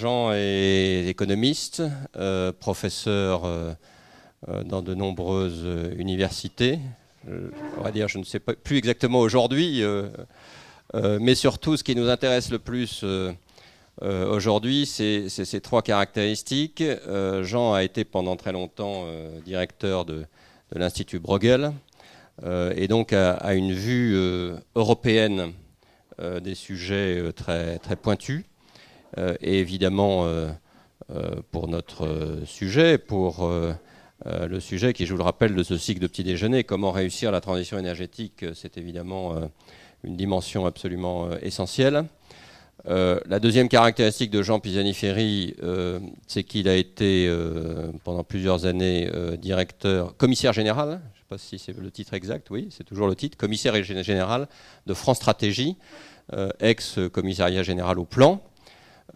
Jean est économiste, professeur dans de nombreuses universités. on va dire, je ne sais plus exactement aujourd'hui, mais surtout ce qui nous intéresse le plus aujourd'hui, c'est ces trois caractéristiques. Jean a été pendant très longtemps directeur de, de l'Institut Bruegel, et donc a, une vue européenne des sujets très, très pointus. Et évidemment, pour notre sujet, pour le sujet qui, je vous le rappelle, de ce cycle de petit déjeuner, comment réussir la transition énergétique, c'est évidemment une dimension absolument essentielle. Euh, la deuxième caractéristique de Jean Pisani-Ferry, euh, c'est qu'il a été euh, pendant plusieurs années directeur, commissaire général, je ne sais pas si c'est le titre exact, oui, c'est toujours le titre, commissaire général de France Stratégie, ex-commissariat général au plan.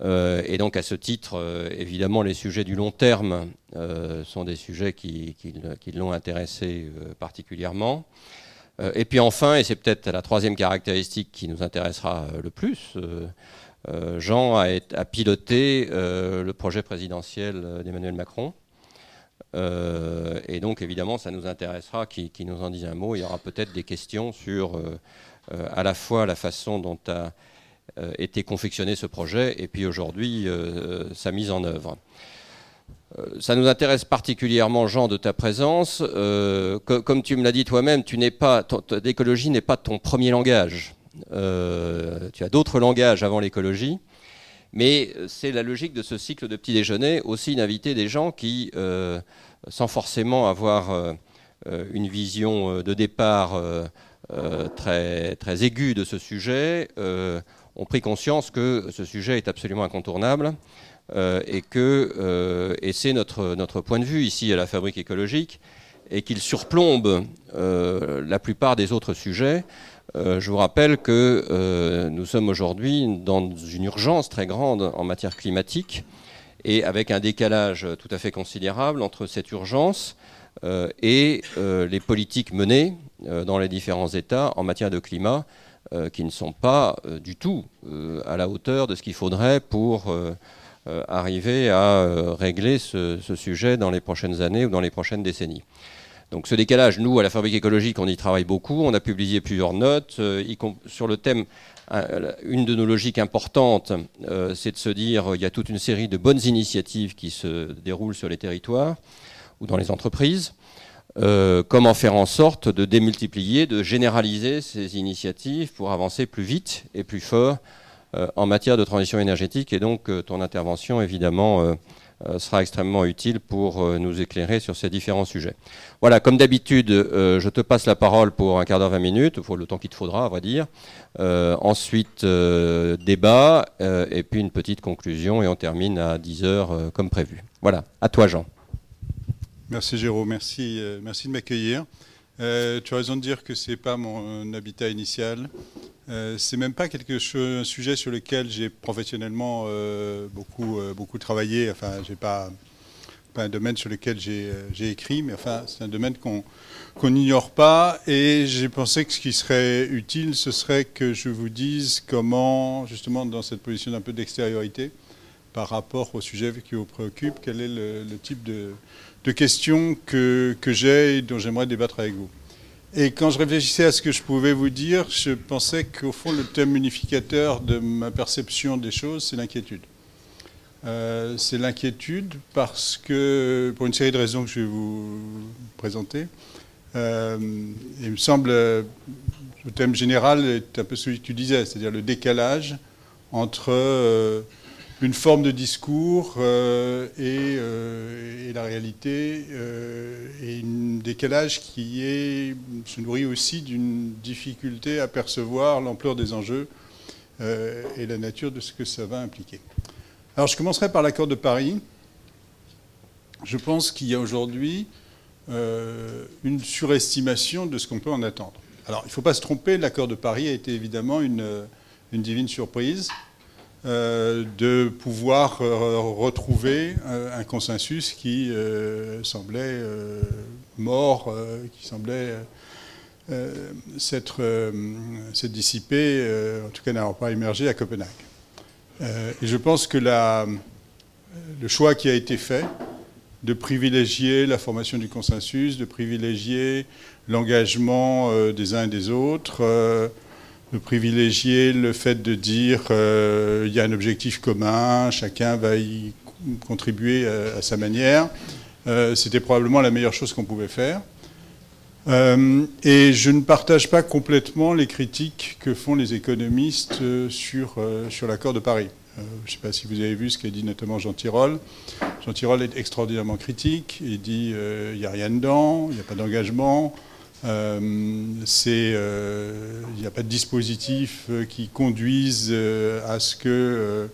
Et donc à ce titre, évidemment, les sujets du long terme sont des sujets qui l'ont intéressé particulièrement. Euh, et puis enfin, et c'est peut-être la troisième caractéristique qui nous intéressera euh, le plus, euh, Jean a, piloté le projet présidentiel d'Emmanuel Macron. et donc évidemment, ça nous intéressera qu'il nous en dise un mot. Il y aura peut-être des questions sur à la fois la façon dont a été confectionné ce projet et puis aujourd'hui sa mise en œuvre. Euh, ça nous intéresse particulièrement, Jean, de ta présence. Euh, comme tu me l'as dit toi-même, l'écologie n'est pas ton premier langage. Euh, tu as d'autres langages avant l'écologie. Mais c'est la logique de ce cycle de petit déjeuner, aussi d'inviter des gens qui, sans forcément avoir une vision de départ très, très aiguë de ce sujet, ont pris conscience que ce sujet est absolument incontournable euh, et que euh, c'est notre, notre point de vue ici à la fabrique écologique et qu'il surplombe euh, la plupart des autres sujets. je vous rappelle que nous sommes aujourd'hui dans une urgence très grande en matière climatique et avec un décalage tout à fait considérable entre cette urgence et les politiques menées dans les différents États en matière de climat qui ne sont pas du tout à la hauteur de ce qu'il faudrait pour euh, arriver à euh, régler ce, sujet dans les prochaines années ou dans les prochaines décennies. Donc ce décalage, nous, à la Fabrique écologique, on y travaille beaucoup. On a publié plusieurs notes euh, sur le thème. Une de nos logiques importantes, c'est de se dire il y a toute une série de bonnes initiatives qui se déroulent sur les territoires ou dans les entreprises. Comment faire en sorte de démultiplier, de généraliser ces initiatives pour avancer plus vite et plus fort euh, en matière de transition énergétique. Et donc, euh, ton intervention, évidemment, euh, sera extrêmement utile pour nous éclairer sur ces différents sujets. Voilà, comme d'habitude, je te passe la parole pour un quart d'heure, 20 minutes, le temps qu'il te faudra, à vrai dire. ensuite, débat, et puis une petite conclusion, et on termine à 10 heures comme prévu. Voilà, à toi Jean. Merci Jérôme, merci, merci de m'accueillir. tu as raison de dire que ce n'est pas mon habitat initial. Euh, c'est même pas quelque un sujet sur lequel j'ai professionnellement euh, beaucoup, euh, beaucoup travaillé. Enfin, j'ai pas, un domaine sur lequel j'ai écrit, mais enfin, c'est un domaine qu'on n'ignore pas. Et j'ai pensé que ce qui serait utile, ce serait que je vous dise comment, justement, dans cette position d'un peu d'extériorité, par rapport au sujet qui vous préoccupe, quel est le, type de, de questions que, que j'ai et dont j'aimerais débattre avec vous. Et quand je réfléchissais à ce que je pouvais vous dire, je pensais qu'au fond, le thème unificateur de ma perception des choses, c'est l'inquiétude. Euh, c'est l'inquiétude parce que, pour une série de raisons que je vais vous présenter, euh, il me semble, le thème général est un peu celui que tu disais, c'est-à-dire le décalage entre euh, une forme de discours euh, euh, et, la réalité, euh, et un décalage qui se nourrit aussi d'une difficulté à percevoir l'ampleur des enjeux et la nature de ce que ça va impliquer. Alors je commencerai par l'accord de Paris. Je pense qu'il y a aujourd'hui une surestimation de ce qu'on peut en attendre. Alors il ne faut pas se tromper, l'accord de Paris a été évidemment une divine surprise. Euh, de pouvoir euh, retrouver euh, un consensus qui semblait mort, qui semblait s'être dissipé, en tout cas n'avoir pas émergé à Copenhague. et je pense que le choix qui a été fait de privilégier la formation du consensus, de privilégier l'engagement des uns et des autres, de privilégier le fait de dire il y a un objectif commun, chacun va y contribuer à, sa manière. C'était probablement la meilleure chose qu'on pouvait faire. Euh, et je ne partage pas complètement les critiques que font les économistes euh, sur, euh, sur l'accord de Paris. je ne sais pas si vous avez vu ce qu'a dit notamment Jean Tirole. Jean Tirole est extraordinairement critique. Il dit il n'y a rien dedans, il n'y a pas d'engagement, il n'y a pas de dispositif qui conduise à ce que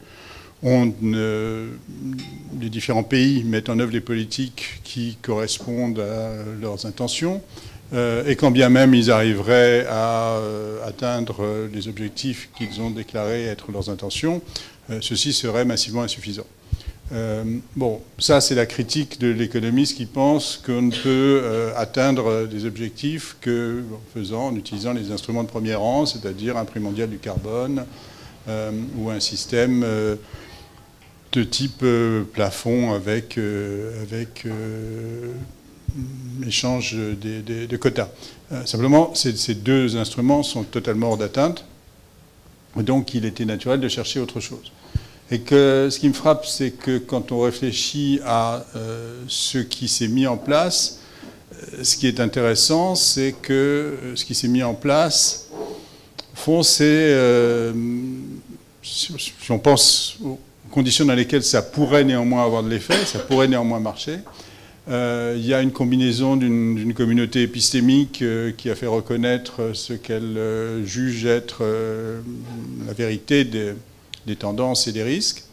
les différents pays mettent en œuvre les politiques qui correspondent à leurs intentions. Euh, et quand bien même ils arriveraient à euh, atteindre les objectifs qu'ils ont déclarés être leurs intentions, euh, ceci serait massivement insuffisant. Bon, ça c'est la critique de l'économiste qui pense qu'on ne peut atteindre des objectifs que en faisant, en utilisant les instruments de premier rang, c'est-à-dire un prix mondial du carbone ou un système de type plafond avec, échange de quotas. Euh, simplement, ces, deux instruments sont totalement hors d'atteinte, donc il était naturel de chercher autre chose. Et que ce qui me frappe, c'est que quand on réfléchit à euh, ce qui s'est mis en place, euh, ce qui est intéressant, c'est que ce qui s'est mis en place, fond, c'est, si, on pense aux conditions dans lesquelles ça pourrait néanmoins avoir de l'effet, ça pourrait néanmoins marcher, euh, il y a une combinaison d'une communauté épistémique euh, qui a fait reconnaître ce qu'elle euh, juge être la vérité des, tendances et des risques.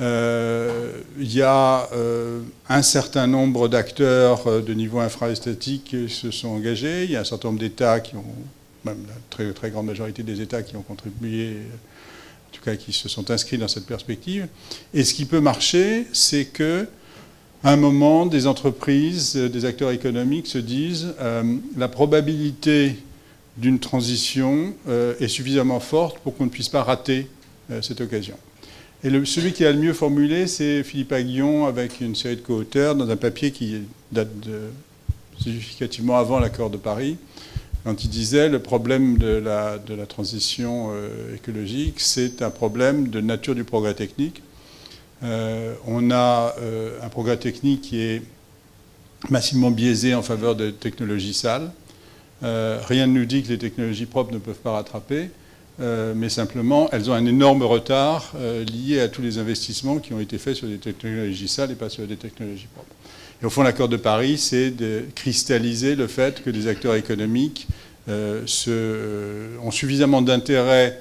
il y a un certain nombre d'acteurs de niveau infrastatique qui se sont engagés. Il y a un certain nombre d'États qui ont, même la très, très grande majorité des États qui ont contribué, en tout cas qui se sont inscrits dans cette perspective. Et ce qui peut marcher, c'est que à un moment, des entreprises, euh, des acteurs économiques se disent euh, la probabilité d'une transition euh, est suffisamment forte pour qu'on ne puisse pas rater cette occasion. Et celui qui a le mieux formulé, c'est Philippe Aguillon avec une série de co-auteurs dans un papier qui date de, significativement avant l'accord de Paris, quand il disait le problème de la, transition écologique, c'est un problème de nature du progrès technique euh, on a euh, un progrès technique qui est massivement biaisé en faveur de technologies sales. Euh, rien ne nous dit que les technologies propres ne peuvent pas rattraper, mais simplement, elles ont un énorme retard lié à tous les investissements qui ont été faits sur des technologies sales et pas sur des technologies propres. Et au fond, l'accord de Paris, c'est de cristalliser le fait que des acteurs économiques ont suffisamment d'intérêt,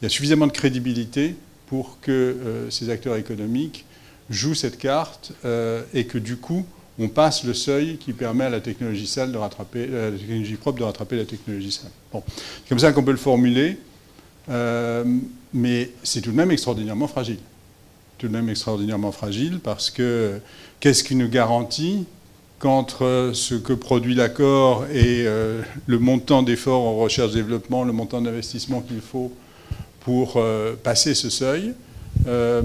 il y a suffisamment de crédibilité pour que euh, ces acteurs économiques jouent cette carte euh, et que du coup, on passe le seuil qui permet à euh, la technologie propre de rattraper la technologie sale. Bon. C'est comme ça qu'on peut le formuler, mais c'est tout de même extraordinairement fragile. Tout de même extraordinairement fragile parce que qu'est-ce qui nous garantit qu'entre ce que produit l'accord et le montant d'efforts en recherche-développement, le montant d'investissement qu'il faut pour euh, passer ce seuil. Euh,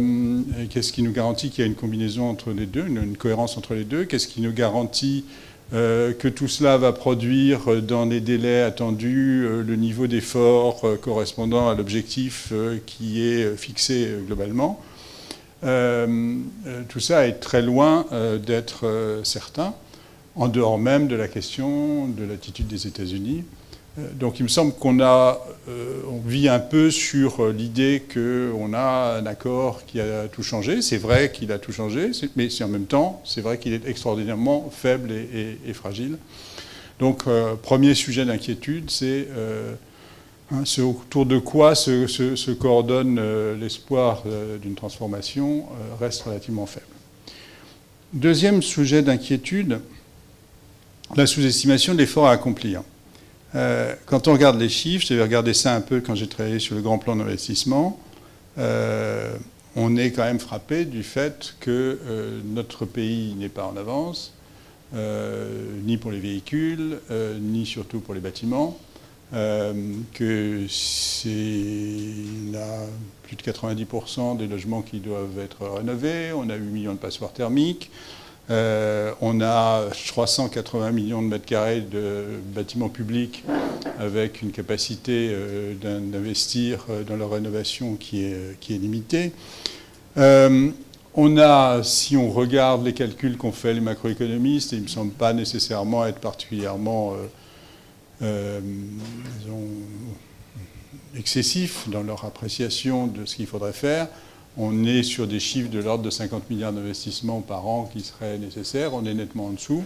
qu'est-ce qui nous garantit qu'il y a une combinaison entre les deux, une, cohérence entre les deux Qu'est-ce qui nous garantit euh, que tout cela va produire dans les délais attendus le niveau d'effort correspondant à l'objectif qui est fixé globalement Tout ça est très loin d'être certain, en dehors même de la question de l'attitude des États-Unis. Euh, donc il me semble qu'on euh, vit un peu sur euh, l'idée qu'on a un accord qui a tout changé. C'est vrai qu'il a tout changé, mais en même temps, c'est vrai qu'il est extraordinairement faible et, fragile. Donc premier sujet d'inquiétude, c'est hein, autour de quoi se, coordonne l'espoir d'une transformation reste relativement faible. Deuxième sujet d'inquiétude, la sous-estimation de l'effort à accomplir. Euh, quand on regarde les chiffres, j'avais regardé ça un peu quand j'ai travaillé sur le grand plan d'investissement, euh, on est quand même frappé du fait que euh, notre pays n'est pas en avance, ni pour les véhicules, ni surtout pour les bâtiments. que c'est là plus de 90% des logements qui doivent être rénovés, on a 8 millions de passoires thermiques, euh, on a 380 millions de mètres carrés de bâtiments publics avec une capacité euh, d'investir euh, dans leur rénovation qui est, limitée. on a, si on regarde les calculs qu'ont fait les macroéconomistes, ils ne me semblent pas nécessairement être particulièrement excessifs dans leur appréciation de ce qu'il faudrait faire on est sur des chiffres de l'ordre de 50 milliards d'investissements par an qui seraient nécessaires. On est nettement en dessous.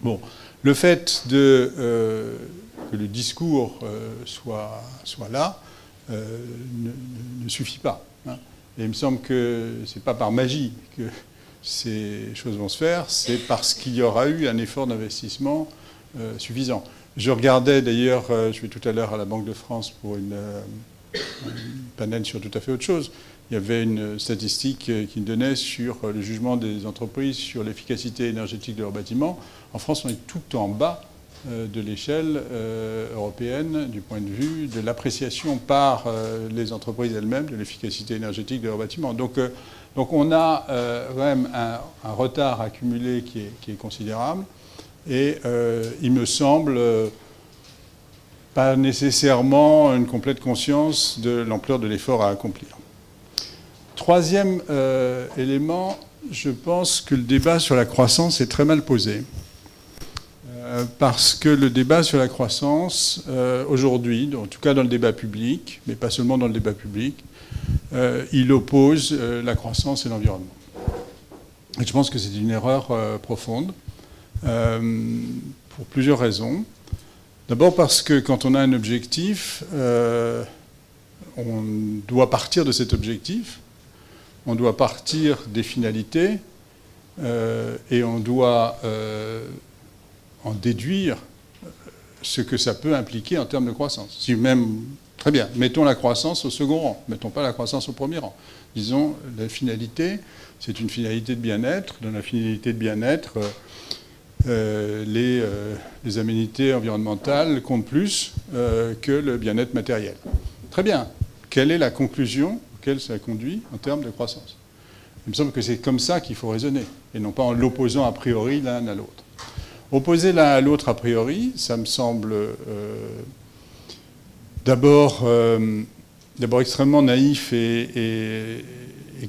Bon, le fait euh, que le discours euh, soit, là euh, ne, suffit pas. Hein. Et il me semble que ce n'est pas par magie que ces choses vont se faire, c'est parce qu'il y aura eu un effort d'investissement suffisant. Je regardais d'ailleurs, je vais tout à l'heure à la Banque de France pour une, un panel sur tout à fait autre chose il y avait une statistique qui donnait sur le jugement des entreprises sur l'efficacité énergétique de leurs bâtiments. En France, on est tout en bas euh, de l'échelle euh, européenne du point de vue de l'appréciation par euh, les entreprises elles-mêmes de l'efficacité énergétique de leurs bâtiments. Donc, on a quand même un, retard accumulé qui est considérable et il me semble pas nécessairement une complète conscience de l'ampleur de l'effort à accomplir. Troisième euh, élément, je pense que le débat sur la croissance est très mal posé. Euh, parce que le débat sur la croissance, euh, aujourd'hui, en tout cas dans le débat public, mais pas seulement dans le débat public, il oppose la croissance et l'environnement. Et je pense que c'est une erreur profonde, pour plusieurs raisons. D'abord parce que quand on a un objectif, on doit partir de cet objectif on doit partir des finalités euh, et on doit euh, en déduire ce que ça peut impliquer en termes de croissance. Si même, très bien, mettons la croissance au second rang, mettons pas la croissance au premier rang. Disons, la finalité, c'est une finalité de bien-être. Dans la finalité de bien-être, euh, les, aménités environnementales comptent plus que le bien-être matériel. Très bien. Quelle est la conclusion ça conduit en termes de croissance. Il me semble que c'est comme ça qu'il faut raisonner, et non pas en l'opposant a priori l'un à l'autre. Opposer l'un à l'autre a priori, ça me semble euh, euh, d'abord extrêmement naïf et,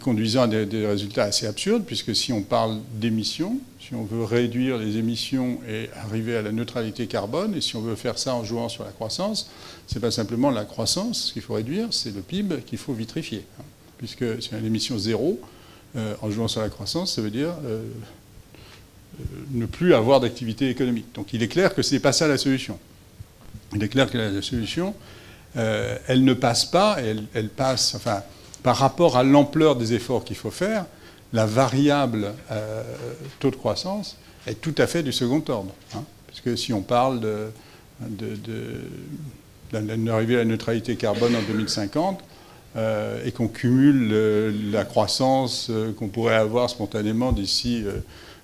conduisant à des, résultats assez absurdes, puisque si on parle d'émissions, si on veut réduire les émissions et arriver à la neutralité carbone, et si on veut faire ça en jouant sur la croissance, ce n'est pas simplement la croissance qu'il faut réduire, c'est le PIB qu'il faut vitrifier. Puisque si on a zéro, euh, en jouant sur la croissance, ça veut dire euh, euh, ne plus avoir d'activité économique. Donc il est clair que ce n'est pas ça la solution. Il est clair que la, solution, elle ne passe pas, elle, passe, enfin, par rapport à l'ampleur des efforts qu'il faut faire, la variable taux de croissance est tout à fait du second ordre. Hein. puisque si on parle de, à la neutralité carbone en 2050 euh, et qu'on cumule euh, la croissance euh, qu'on pourrait avoir spontanément d'ici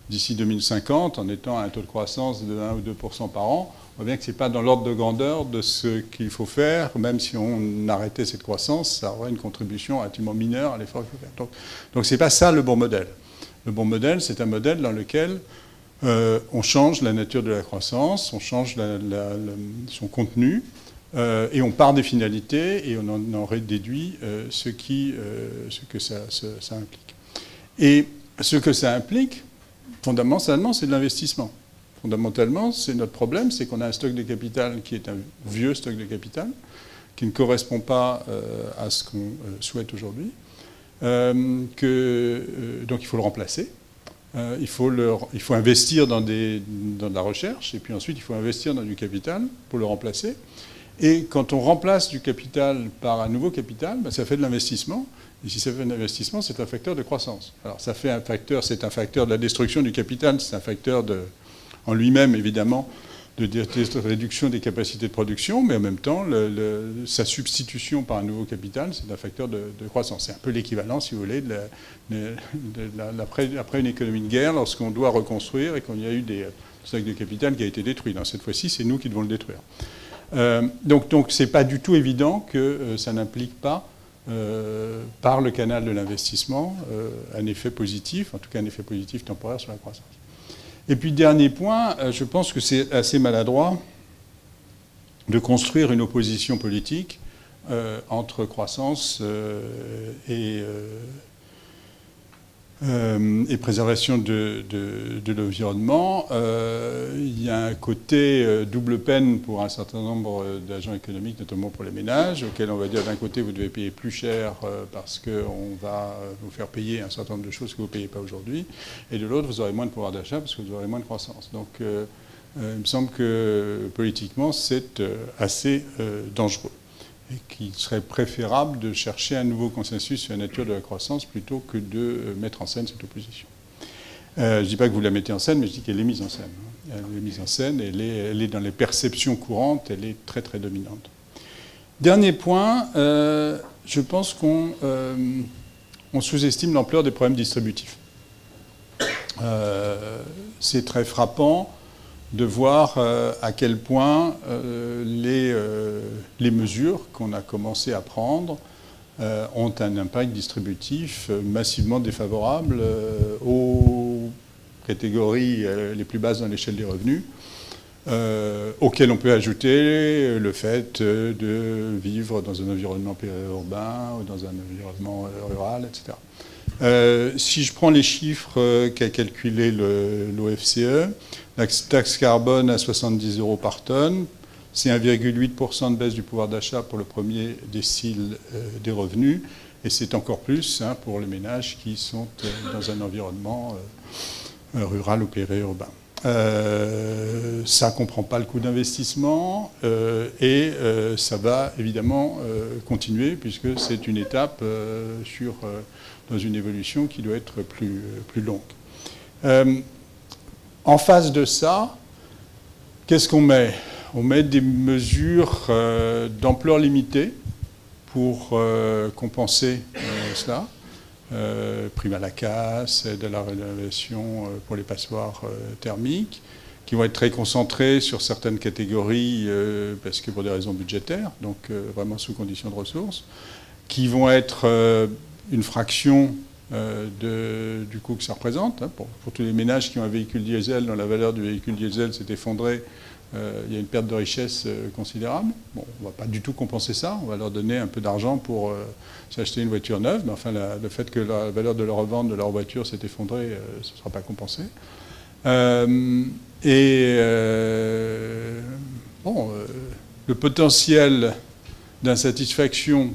2050 en étant à un taux de croissance de 1 ou 2% par an, on voit bien que ce n'est pas dans l'ordre de grandeur de ce qu'il faut faire, même si on arrêtait cette croissance, ça aurait une contribution relativement mineure à l'effort qu'il faut faire. Donc ce n'est pas ça le bon modèle. Le bon modèle, c'est un modèle dans lequel on change la nature de la croissance, on change son contenu, euh, et on part des finalités et on en déduit euh, ce, euh, que ça, implique. Et ce que ça implique, fondamentalement, c'est de l'investissement. Fondamentalement, c'est notre problème, c'est qu'on a un stock de capital qui est un vieux stock de capital, qui ne correspond pas à ce qu'on souhaite aujourd'hui. que, donc il faut le remplacer. il, faut investir dans de la recherche, et puis ensuite il faut investir dans du capital pour le remplacer. Et quand on remplace du capital par un nouveau capital, ben, ça fait de l'investissement. Et si ça fait de l'investissement, c'est un facteur de croissance. Alors ça fait un facteur, c'est un facteur de la destruction du capital, c'est un facteur de, en lui-même évidemment de, réduction des capacités de production, mais en même temps, sa substitution par un nouveau capital, c'est un facteur de, croissance. C'est un peu l'équivalent, si vous voulez, de après, une économie de guerre, lorsqu'on doit reconstruire et qu'on y a eu des stocks de capital qui a été détruit. cette fois-ci, c'est nous qui devons le détruire. donc, donc c'est pas du tout évident que ça n'implique pas par le canal de l'investissement un effet positif, en tout cas un effet positif temporaire sur la croissance. Et puis dernier point, je pense que c'est assez maladroit de construire une opposition politique euh, entre croissance euh, et, euh, et, préservation de, de, l'environnement. il y a un côté double peine pour un certain nombre d'agents économiques, notamment pour les ménages, auxquels on va dire d'un côté vous devez payer plus cher parce qu'on va vous faire payer un certain nombre de choses que vous ne payez pas aujourd'hui, et de l'autre vous aurez moins de pouvoir d'achat parce que vous aurez moins de croissance. Donc il me semble que politiquement c'est assez dangereux et qu'il serait préférable de chercher un nouveau consensus sur la nature de la croissance plutôt que de euh, mettre en scène cette opposition. Euh, je ne dis pas que vous la mettez en scène, mais je dis qu'elle est mise en scène. Elle est mise en scène, elle est, elle est, dans les perceptions courantes, elle est très très dominante. Dernier point, euh, je pense qu'on sous-estime l'ampleur des problèmes distributifs. C'est très frappant de voir euh, à quel point euh, les, euh, les, mesures qu'on a commencé à prendre ont un impact distributif massivement défavorable aux catégories les plus basses dans l'échelle des revenus, auxquelles on peut ajouter le fait de vivre dans un environnement périurbain ou dans un environnement rural, etc. si je prends les chiffres qu'a calculé l'OFCE, la taxe carbone à 70 euros par tonne, c'est 1,8% de baisse du pouvoir d'achat pour le premier décile euh, des revenus, et c'est encore plus hein, pour les ménages qui sont euh, dans un environnement euh, rural ou périurbain. ça ne comprend pas le coût d'investissement et ça va évidemment continuer puisque c'est une étape dans une évolution qui doit être plus longue. En face de ça, qu'est-ce qu'on met? On met des mesures euh, d'ampleur limitée pour euh, compenser euh, cela. prime à la casse, aide à la rénovation pour les passoires thermiques, qui vont être très concentrées sur certaines catégories, parce que pour des raisons budgétaires, donc vraiment sous conditions de ressources, qui vont être une fraction de, du coût que ça représente. Hein, pour, tous les ménages qui ont un véhicule diesel, dont la valeur du véhicule diesel s'est effondrée, euh, il y a une perte de richesse euh, considérable. Bon, on ne va pas du tout compenser ça, on va leur donner un peu d'argent pour s'acheter une voiture neuve, mais enfin le fait que la valeur de leur revente de leur voiture s'est effondrée, ce ne sera pas compensé. et bon, le potentiel d'insatisfaction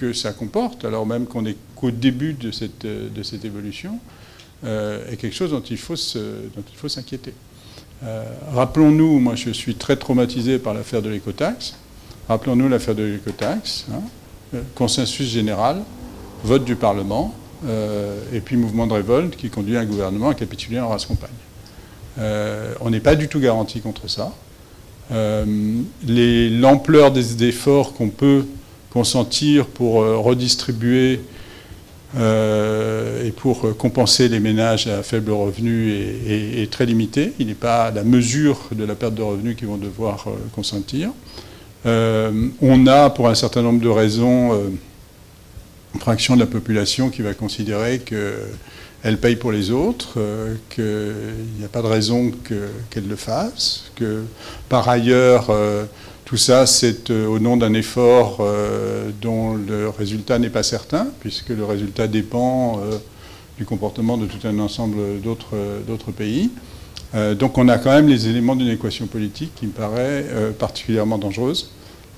que ça comporte, alors même qu'on est qu'au début de cette, de cette évolution, euh, est quelque chose dont il faut, s'inquiéter. Euh, rappelons-nous, moi je suis très traumatisé par l'affaire de l'écotaxe. Rappelons-nous l'affaire de l'écotaxe. Hein. Euh, consensus général, vote du Parlement, et puis mouvement de révolte qui conduit un gouvernement à capituler en race compagne. on n'est pas du tout garanti contre ça. L'ampleur des efforts qu'on peut consentir pour euh, redistribuer euh, et pour compenser les ménages à faible revenu est, très limité. Il n'est pas la mesure de la perte de revenus qu'ils vont devoir euh, consentir. on a, pour un certain nombre de raisons, une fraction de la population qui va considérer qu'elle paye pour les autres, qu'il n'y a pas de raison qu'elle le fasse, que par ailleurs, tout ça, c'est euh, au nom d'un effort euh, dont le résultat n'est pas certain, puisque le résultat dépend euh, du comportement de tout un ensemble d'autres pays. donc on a quand même les éléments d'une équation politique qui me paraît particulièrement dangereuse.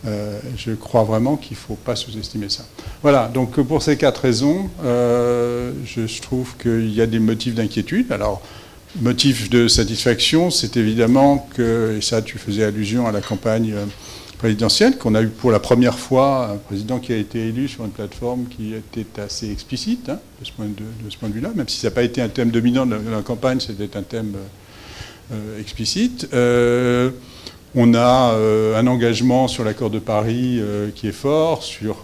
je crois vraiment qu'il ne faut pas sous-estimer ça. Voilà, donc pour ces quatre raisons, je, trouve qu'il y a des motifs d'inquiétude. Alors, Motif de satisfaction, c'est évidemment que, et ça tu faisais allusion à la campagne euh, présidentielle, qu'on a eu pour la première fois un président qui a été élu sur une plateforme qui était assez explicite hein, de ce point de, vue-là, même si ça n'a pas été un thème dominant de la, campagne, c'était un thème euh, euh, explicite. on a un engagement sur l'accord de Paris qui est fort, sur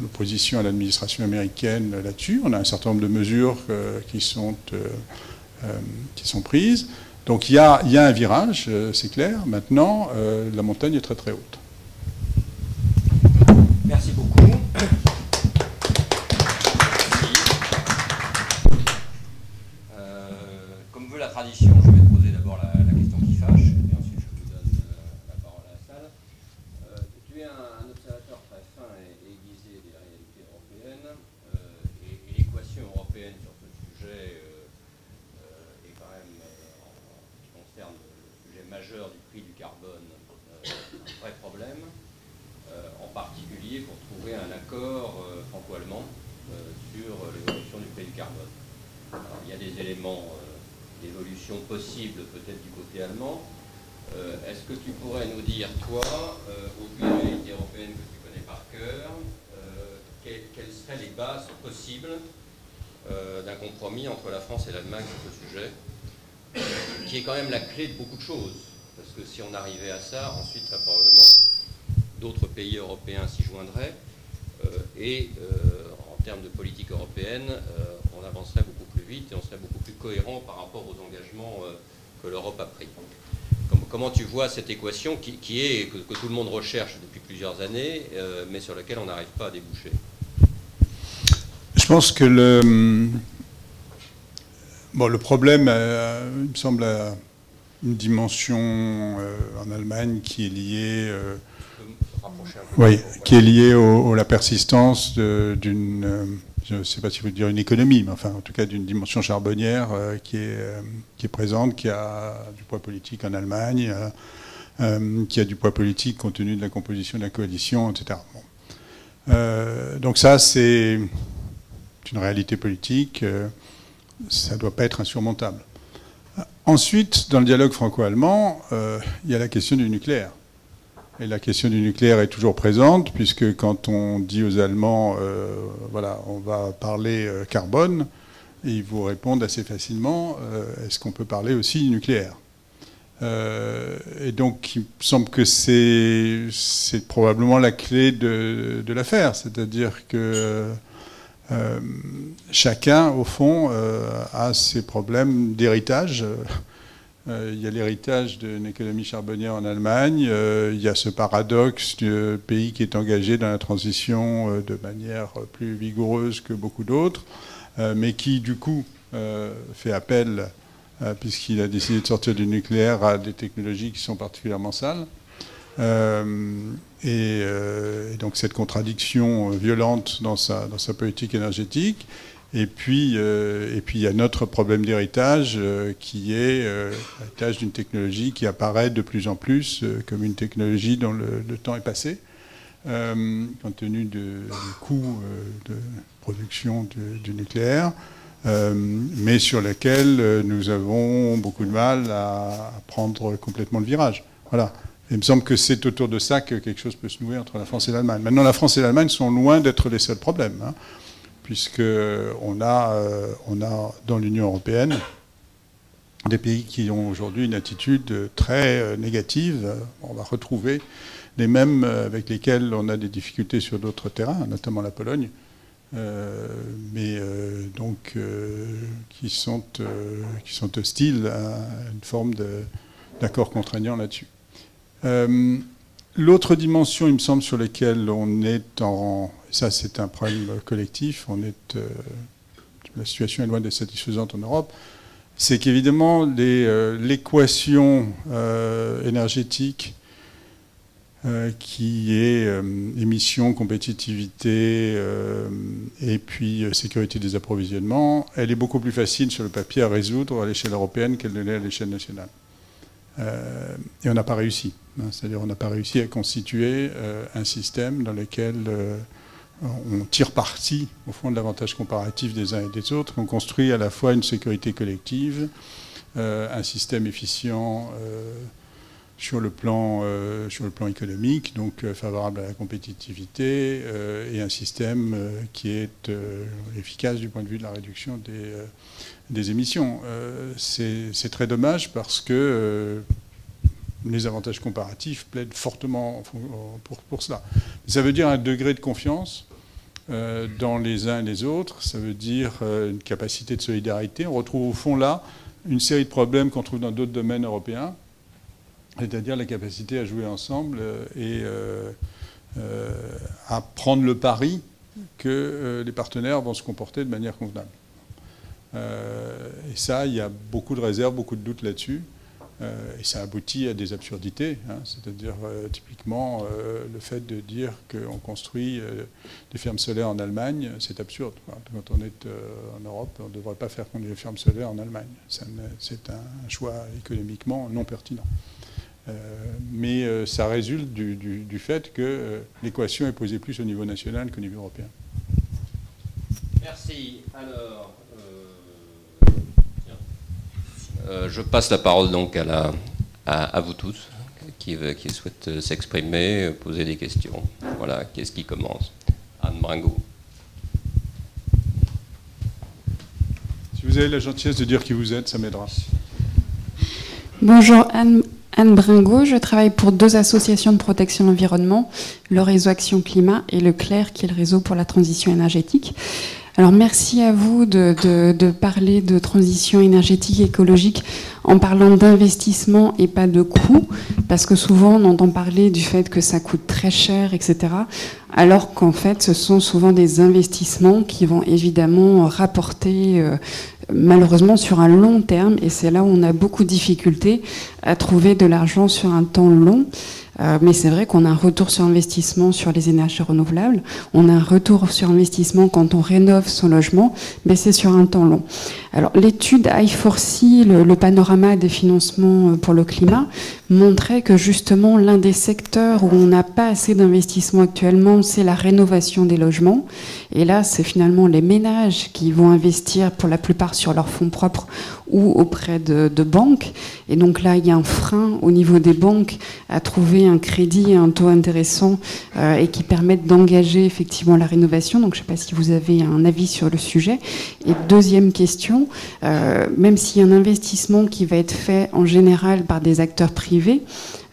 l'opposition à l'administration américaine là-dessus. On a un certain nombre de mesures qui sont qui sont prises. Donc il y a, un virage, c'est clair. Maintenant, la montagne est très très haute. Merci beaucoup. comme veut la tradition, je vais poser d'abord la, la, question qui fâche, et ensuite je vous donne la parole à la salle. tu es un, un, observateur très fin et aiguisé des réalités européennes, et, et l'équation européenne sur ce sujet est quand même, en, ce qui concerne le sujet majeur du prix du carbone, un vrai problème, en particulier pour trouver un accord franco-allemand sur l'évolution du prix du carbone. Alors, il y a des éléments possible peut-être du côté allemand. Euh, Est-ce que tu pourrais nous dire, toi, euh, au vu des réalités européennes que tu connais par cœur, euh, quelles, quelles, seraient les bases possibles d'un compromis entre la France et l'Allemagne sur ce sujet, qui est quand même la clé de beaucoup de choses Parce que si on arrivait à ça, ensuite, très probablement, d'autres pays européens s'y joindraient. et en termes de politique européenne, on avancerait beaucoup plus vite et on serait beaucoup plus cohérent par rapport aux engagements que l'Europe a pris. Comment tu vois cette équation qui, qui est, que, que, tout le monde recherche depuis plusieurs années, euh, mais sur laquelle on n'arrive pas à déboucher? Je pense que le, bon, le problème, euh, il me semble, a une dimension euh, en Allemagne qui est liée, oui, qui est liée à la persistance d'une je ne sais pas si vous dire une économie, mais enfin en tout cas d'une dimension charbonnière euh, qui, est, euh, qui est présente, qui a du poids politique en Allemagne, euh, qui a du poids politique compte tenu de la composition de la coalition, etc. Donc ça, c'est une réalité politique, ça ne doit pas être insurmontable. Ensuite, dans le dialogue franco-allemand, il y a la question du nucléaire. Et la question du nucléaire est toujours présente, puisque quand on dit aux Allemands, euh, voilà, on va parler euh, carbone, ils vous répondent assez facilement, euh, est-ce qu'on peut parler aussi nucléaire? Et donc, il me semble que c'est probablement la clé de, l'affaire, c'est-à-dire que chacun, au fond, a ses problèmes d'héritage. Euh, il y a l'héritage d'une économie charbonnière en Allemagne. Euh, il y a ce paradoxe du pays qui est engagé dans la transition euh, de manière plus vigoureuse que beaucoup d'autres, mais qui, du coup, fait appel, puisqu'il a décidé de sortir du nucléaire, à des technologies qui sont particulièrement sales. Et, donc cette contradiction violente dans sa, dans sa politique énergétique. Et puis, euh, et puis il y a notre problème d'héritage euh, qui est euh, l'héritage d'une technologie qui apparaît de plus en plus euh, comme une technologie dont le, le temps est passé, euh, compte tenu de, du coût de production du, du nucléaire, mais sur laquelle nous avons beaucoup de mal à, à, prendre complètement le virage. Voilà. il me semble que c'est autour de ça que quelque chose peut se nouer entre la France et l'Allemagne. Maintenant, la France et l'Allemagne sont loin d'être les seuls problèmes. Hein puisqu'on a, euh, on a dans l'Union européenne des pays qui ont aujourd'hui une attitude très euh, négative. On va retrouver les mêmes avec lesquels on a des difficultés sur d'autres terrains, notamment la Pologne, euh, mais euh, donc euh, euh, qui sont hostiles à une forme d'accord contraignant là-dessus. L'autre dimension, il me semble, sur laquelle on est en, ça c'est un problème collectif, on est, euh, la situation est loin d'être satisfaisante en Europe, c'est qu'évidemment euh, l'équation euh, énergétique qui est émission, compétitivité et puis sécurité des approvisionnements, elle est beaucoup plus facile sur le papier à résoudre à l'échelle européenne qu'elle ne l'est à l'échelle nationale. et on n'a pas réussi. Hein, C'est-à-dire on n'a pas réussi à constituer un système dans lequel on tire parti au fond de l'avantage comparatif des uns et des autres. On construit à la fois une sécurité collective, euh, un système efficient sur le plan, sur le plan économique, donc favorable à la compétitivité, et un système qui est efficace du point de vue de la réduction des, émissions. C'est très dommage parce que les avantages comparatifs plaident fortement pour, cela. Ça veut dire un degré de confiance euh, dans les uns et les autres, ça veut dire euh, une capacité de solidarité. On retrouve au fond là une série de problèmes qu'on trouve dans d'autres domaines européens, c'est-à-dire la capacité à jouer ensemble et à prendre le pari que les partenaires vont se comporter de manière convenable. et ça, il y a beaucoup de réserves, beaucoup de doutes là-dessus. Euh, et ça aboutit à des absurdités, hein. c'est-à-dire euh, typiquement euh, le fait de dire qu'on construit des fermes solaires en Allemagne, c'est absurde. Quand on est en Europe, on ne devrait pas faire des fermes solaires en Allemagne. C'est un choix économiquement non pertinent. mais ça résulte du, du fait que l'équation est posée plus au niveau national qu'au niveau européen. Merci. Alors, euh, je passe la parole donc à, la, à, vous tous qui, qui souhaitent s'exprimer, poser des questions. Voilà, qu'est-ce qui commence? Anne Bringo. Si vous avez la gentillesse de dire qui vous êtes, ça m'aidera. Bonjour Anne, Anne Bringo, je travaille pour deux associations de protection de l'environnement, le réseau Action Climat et le CLAIR qui est le réseau pour la transition énergétique. Alors merci à vous de, parler de transition énergétique écologique en parlant d'investissement et pas de coût, parce que souvent on entend parler du fait que ça coûte très cher, etc. Alors qu'en fait ce sont souvent des investissements qui vont évidemment rapporter euh, malheureusement sur un long terme, et c'est là où on a beaucoup de difficultés à trouver de l'argent sur un temps long. Euh, mais c'est vrai qu'on a un retour sur investissement sur les énergies renouvelables, on a un retour sur investissement quand on rénove son logement, mais c'est sur un temps long. Alors l'étude I4C, le, panorama des financements euh, pour le climat, montrait que justement l'un des secteurs où on n'a pas assez d'investissement actuellement, c'est la rénovation des logements. Et là, c'est finalement les ménages qui vont investir pour la plupart sur leurs fonds propres ou auprès de, banques. Et donc là, il y a un frein au niveau des banques à trouver un crédit un taux intéressant euh, et qui permettent d'engager effectivement la rénovation. Donc je ne sais pas si vous avez un avis sur le sujet. Et deuxième question, euh, même s'il y a un investissement qui va être fait en général par des acteurs privés,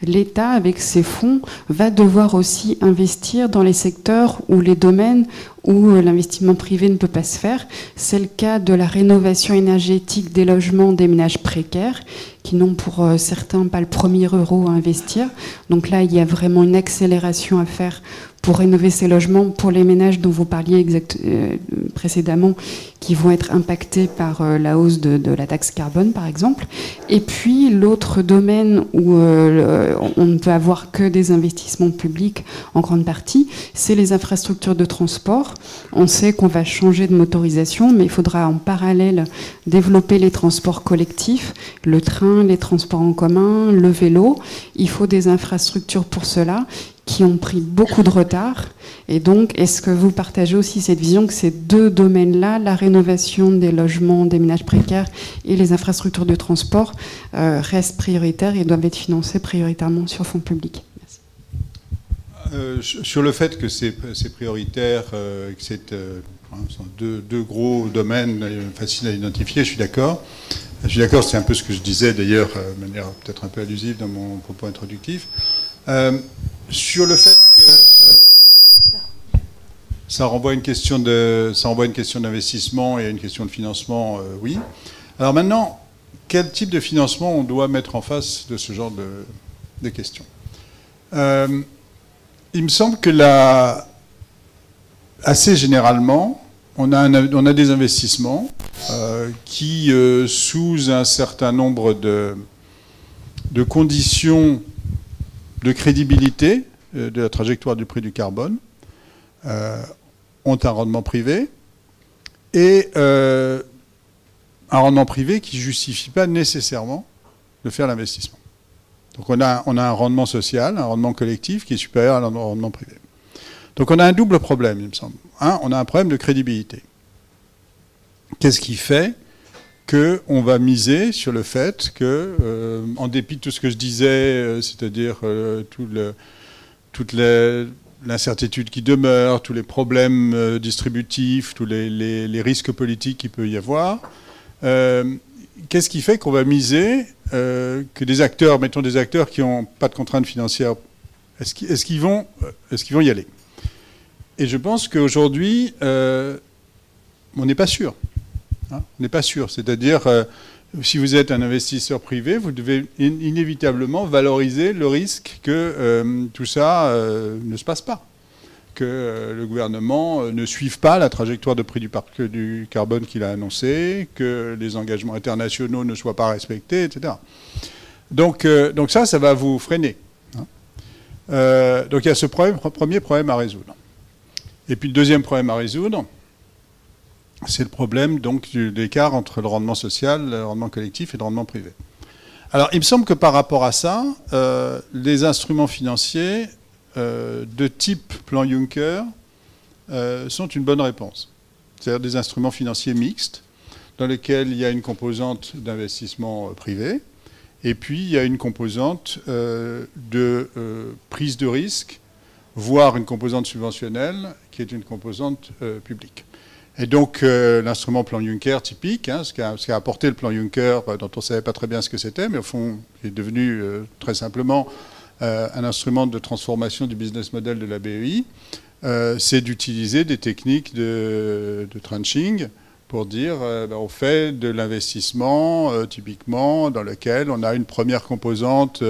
l'État, avec ses fonds, va devoir aussi investir dans les secteurs ou les domaines où euh, l'investissement privé ne peut pas se faire. C'est le cas de la rénovation énergétique des logements des ménages précaires, qui n'ont pour euh, certains pas le premier euro à investir. Donc là, il y a vraiment une accélération à faire pour rénover ces logements pour les ménages dont vous parliez euh, précédemment, qui vont être impactés par euh, la hausse de, la taxe carbone, par exemple. Et puis l'autre domaine où euh, on ne peut avoir que des investissements publics en grande partie, c'est les infrastructures de transport. On sait qu'on va changer de motorisation, mais il faudra en parallèle développer les transports collectifs, le train, les transports en commun, le vélo. Il faut des infrastructures pour cela qui ont pris beaucoup de retard. Et donc, est-ce que vous partagez aussi cette vision que ces deux domaines-là, la rénovation des logements des ménages précaires et les infrastructures de transport, euh, restent prioritaires et doivent être financés prioritairement sur fonds publics? Merci. Euh, sur le fait que c'est prioritaire, euh, que c'est hein, deux, deux, gros domaines faciles à identifier, je suis d'accord. Je suis d'accord, c'est un peu ce que je disais d'ailleurs, de manière peut-être un peu allusive dans mon propos introductif. Sur le fait que euh, ça renvoie une question de, ça renvoie une question d'investissement et une question de financement, euh, oui. Alors maintenant, quel type de financement on doit mettre en face de ce genre de, questions euh, Il me semble que là, assez généralement, on a, on a des investissements qui, sous un certain nombre de, de conditions de crédibilité euh, de la trajectoire du prix du carbone euh, ont un rendement privé et euh, un rendement privé qui ne justifie pas nécessairement de faire l'investissement. Donc on a, on a un rendement social, un rendement collectif qui est supérieur à un rendement privé. Donc on a un double problème, il me semble. Un, on a un problème de crédibilité. Qu'est-ce qui fait qu'on va miser sur le fait que, euh, en dépit de tout ce que je disais, euh, c'est-à-dire euh, toute l'incertitude qui demeure, tous les problèmes distributifs, tous les, risques politiques qu'il peut y avoir, qu'est-ce qui fait qu'on va miser que des acteurs, mettons des acteurs qui n'ont pas de contraintes financières, est-ce qu'ils vont, y aller? Et je pense qu'aujourd'hui, on n'est pas sûr. Hein, on n'est pas sûr. C'est-à-dire, euh, si vous êtes un investisseur privé, vous devez inévitablement valoriser le risque que euh, tout ça euh, ne se passe pas, que le gouvernement ne suive pas la trajectoire de prix du, carbone qu'il a annoncé, que les engagements internationaux ne soient pas respectés, etc. Donc, donc ça, ça va vous freiner. Hein. donc il y a ce premier problème à résoudre. Et puis le deuxième problème à résoudre, c'est le problème donc de l'écart entre le rendement social, le rendement collectif et le rendement privé. Alors, il me semble que par rapport à ça, euh, les instruments financiers euh, de type plan Juncker euh, sont une bonne réponse. C'est-à-dire des instruments financiers mixtes dans lesquels il y a une composante d'investissement privé et puis il y a une composante de prise de risque, voire une composante subventionnelle qui est une composante publique. Et donc euh, l'instrument plan Juncker typique, hein, ce qu'a apporté le plan Juncker, euh, dont on ne savait pas très bien ce que c'était, mais au fond est devenu euh, très simplement un instrument de transformation du business model de la BEI, c'est d'utiliser des techniques de, trenching pour dire ben, on fait de l'investissement typiquement dans lequel on a une première composante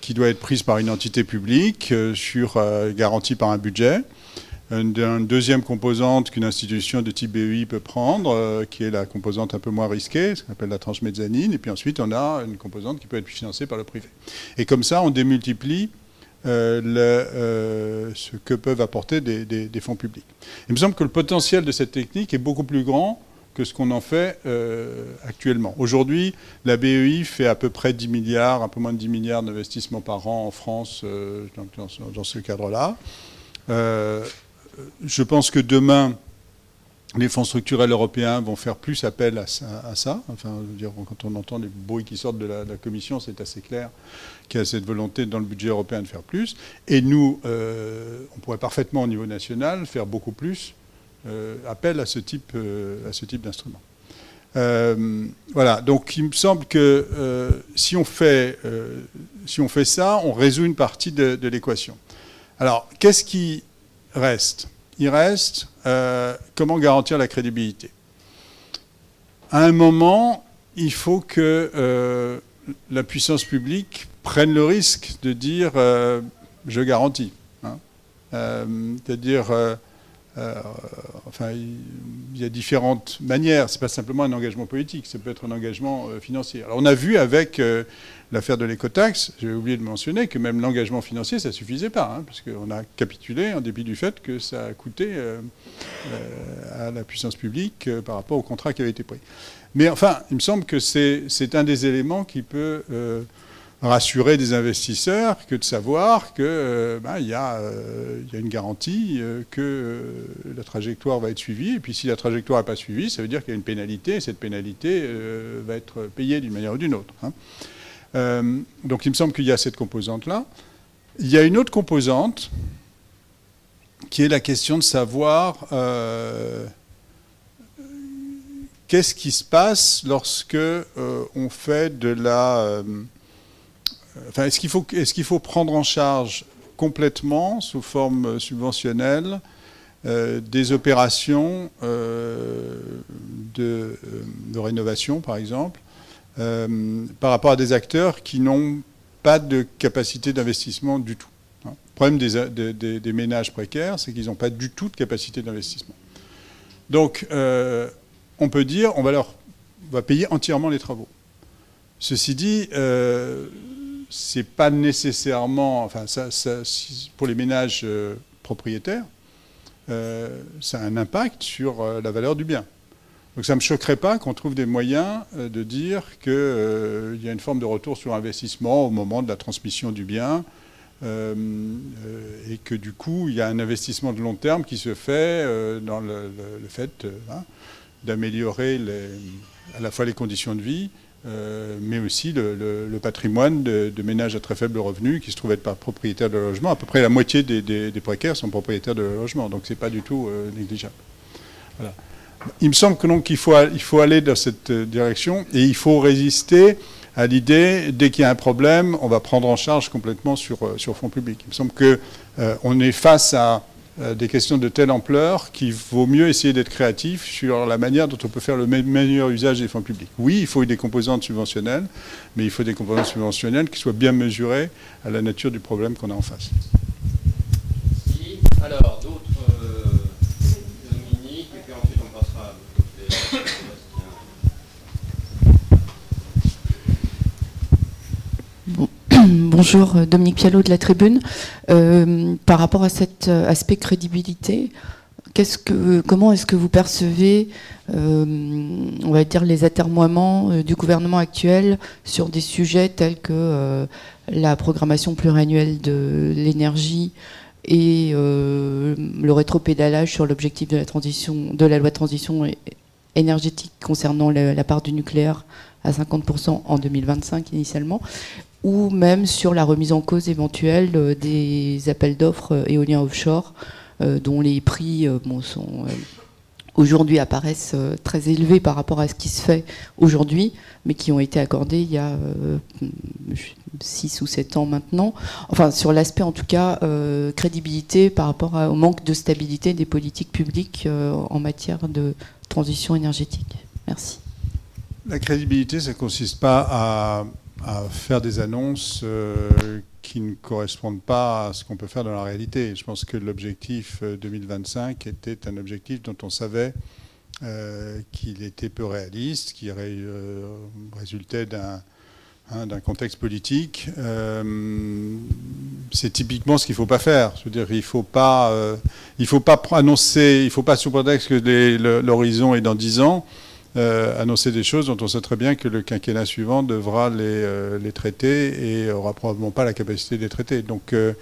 qui doit être prise par une entité publique sur garantie par un budget une, deuxième composante qu'une institution de type BEI peut prendre, euh, qui est la composante un peu moins risquée, ce qu'on appelle la tranche mezzanine, et puis ensuite on a une composante qui peut être financée par le privé. Et comme ça, on démultiplie euh, euh, ce que peuvent apporter des, fonds publics. Il me semble que le potentiel de cette technique est beaucoup plus grand que ce qu'on en fait actuellement. Aujourd'hui, la BEI fait à peu près 10 milliards, un peu moins de 10 milliards d'investissements par an en France dans, dans, ce cadre-là je pense que demain, les fonds structurels européens vont faire plus appel à ça. Enfin, quand on entend les bruits qui sortent de la, Commission, c'est assez clair qu'il y a cette volonté dans le budget européen de faire plus. Et nous, euh, on pourrait parfaitement au niveau national faire beaucoup plus euh, appel à ce type, euh, type d'instrument. voilà, donc il me semble que si, on fait, si on fait ça, on résout une partie de, de l'équation. Alors, qu'est-ce qui reste Il reste euh, comment garantir la crédibilité? À un moment, il faut que euh, la puissance publique prenne le risque de dire euh, je garantis. Hein. C'est-à-dire, enfin, il y a différentes manières. Ce n'est pas simplement un engagement politique, ça peut être un engagement financier. Alors, on a vu avec l'affaire de l'écotaxe, j'ai oublié de mentionner que même l'engagement financier, ça ne suffisait pas, hein, parce qu'on a capitulé en dépit du fait que ça a coûté euh, euh, à la puissance publique euh, par rapport au contrat qui avait été pris. Mais enfin, il me semble que c'est un des éléments qui peut rassurer des investisseurs que de savoir qu'il ben, y, y, a une garantie que la trajectoire va être suivie. Et puis si la trajectoire n'est pas suivie, ça veut dire qu'il y a une pénalité, et cette pénalité va être payée d'une manière ou d'une autre. Hein. Euh, donc il me semble qu'il y a cette composante-là. Il y a une autre composante qui est la question de savoir euh, qu'est-ce qui se passe lorsque euh, on fait de la... enfin, est-ce qu'il faut, est qu'il faut prendre en charge complètement, sous forme subventionnelle, des opérations de, rénovation, par exemple, euh, par rapport à des acteurs qui n'ont pas de capacité d'investissement du tout. Hein. Le problème des, ménages précaires, c'est qu'ils n'ont pas du tout de capacité d'investissement. Donc, euh, on peut dire, on va leur va payer entièrement les travaux. Ceci dit, euh, c'est pas nécessairement, enfin, pour les ménages propriétaires, ça a un impact sur la valeur du bien. Donc ça ne me choquerait pas qu'on trouve des moyens euh, de dire qu'il euh, y a une forme de retour sur investissement au moment de la transmission du bien euh, et que du coup il y a un investissement de long terme qui se fait dans le, fait hein, d'améliorer à la fois les conditions de vie mais aussi le, patrimoine de, ménages à très faible revenu qui se trouvent être propriétaires de logement. À peu près la moitié des, précaires sont propriétaires de logement, donc ce n'est pas du tout négligeable. Voilà. Il me semble que donc il faut, il faut aller dans cette euh, direction et il faut résister à l'idée, dès qu'il y a un problème, on va prendre en charge complètement sur, euh, sur fonds publics. Il me semble qu'on euh, est face à des questions de telle ampleur qu'il vaut mieux essayer d'être créatif sur la manière dont on peut faire le meilleur usage des fonds publics. Oui, il faut des composantes subventionnelles, mais il faut des composantes subventionnelles qui soient bien mesurées à la nature du problème qu'on a en face. Alors, d'autres Bonjour, euh, Dominique Pialot de la Tribune. Euh, par rapport à cet euh, aspect crédibilité, comment est-ce que vous percevez, les atermoiements du gouvernement actuel sur des sujets tels que la programmation pluriannuelle de l'énergie et le rétropédalage sur l'objectif de la transition, de la loi de transition énergétique concernant la part du nucléaire à 50% en 2025 initialement ou même sur la remise en cause éventuelle euh, des appels d'offres euh, éoliens offshore, euh, dont les prix sont aujourd'hui apparaissent très élevés par rapport à ce qui se fait aujourd'hui, mais qui ont été accordés il y a 6 ou 7 ans maintenant. Enfin, sur l'aspect en tout cas crédibilité par rapport au manque de stabilité des politiques publiques en matière de transition énergétique. Merci. La crédibilité, ça ne consiste pas à à faire des annonces euh, qui ne correspondent pas à ce qu'on peut faire dans la réalité. Je pense que l'objectif 2025 euh, était un objectif dont on savait euh, qu'il était peu réaliste, qui résultait d'un hein, contexte politique. c'est typiquement ce qu'il ne faut pas faire. Je veux dire, il ne faut pas, faut pas annoncer, il ne faut pas sous prétexte que l'horizon est dans 10 ans, euh, annoncer des choses dont on sait très bien que le quinquennat suivant devra les, euh, les traiter et aura probablement pas la capacité de les traiter. Donc, euh,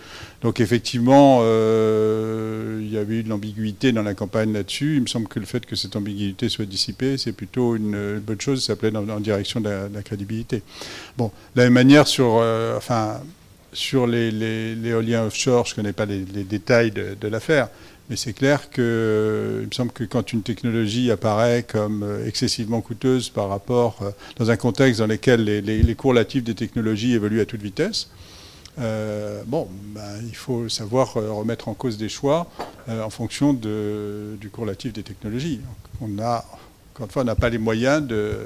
donc effectivement, il y avait eu de l'ambiguïté dans la campagne là-dessus. Il me semble que le fait que cette ambiguïté soit dissipée, c'est plutôt une, bonne chose. Ça plaît en, direction de la, crédibilité. Bon, de la même manière sur, enfin, sur l'éolien offshore, je ne connais pas les, détails de l'affaire. Mais c'est clair que, il me semble que quand une technologie apparaît comme euh, excessivement coûteuse par rapport, euh, dans un contexte dans lequel les, cours relatifs des technologies évoluent à toute vitesse, euh, bon, ben, il faut savoir remettre en cause des choix en fonction de, du cours relatif des technologies. On encore une fois, on n'a pas les moyens de,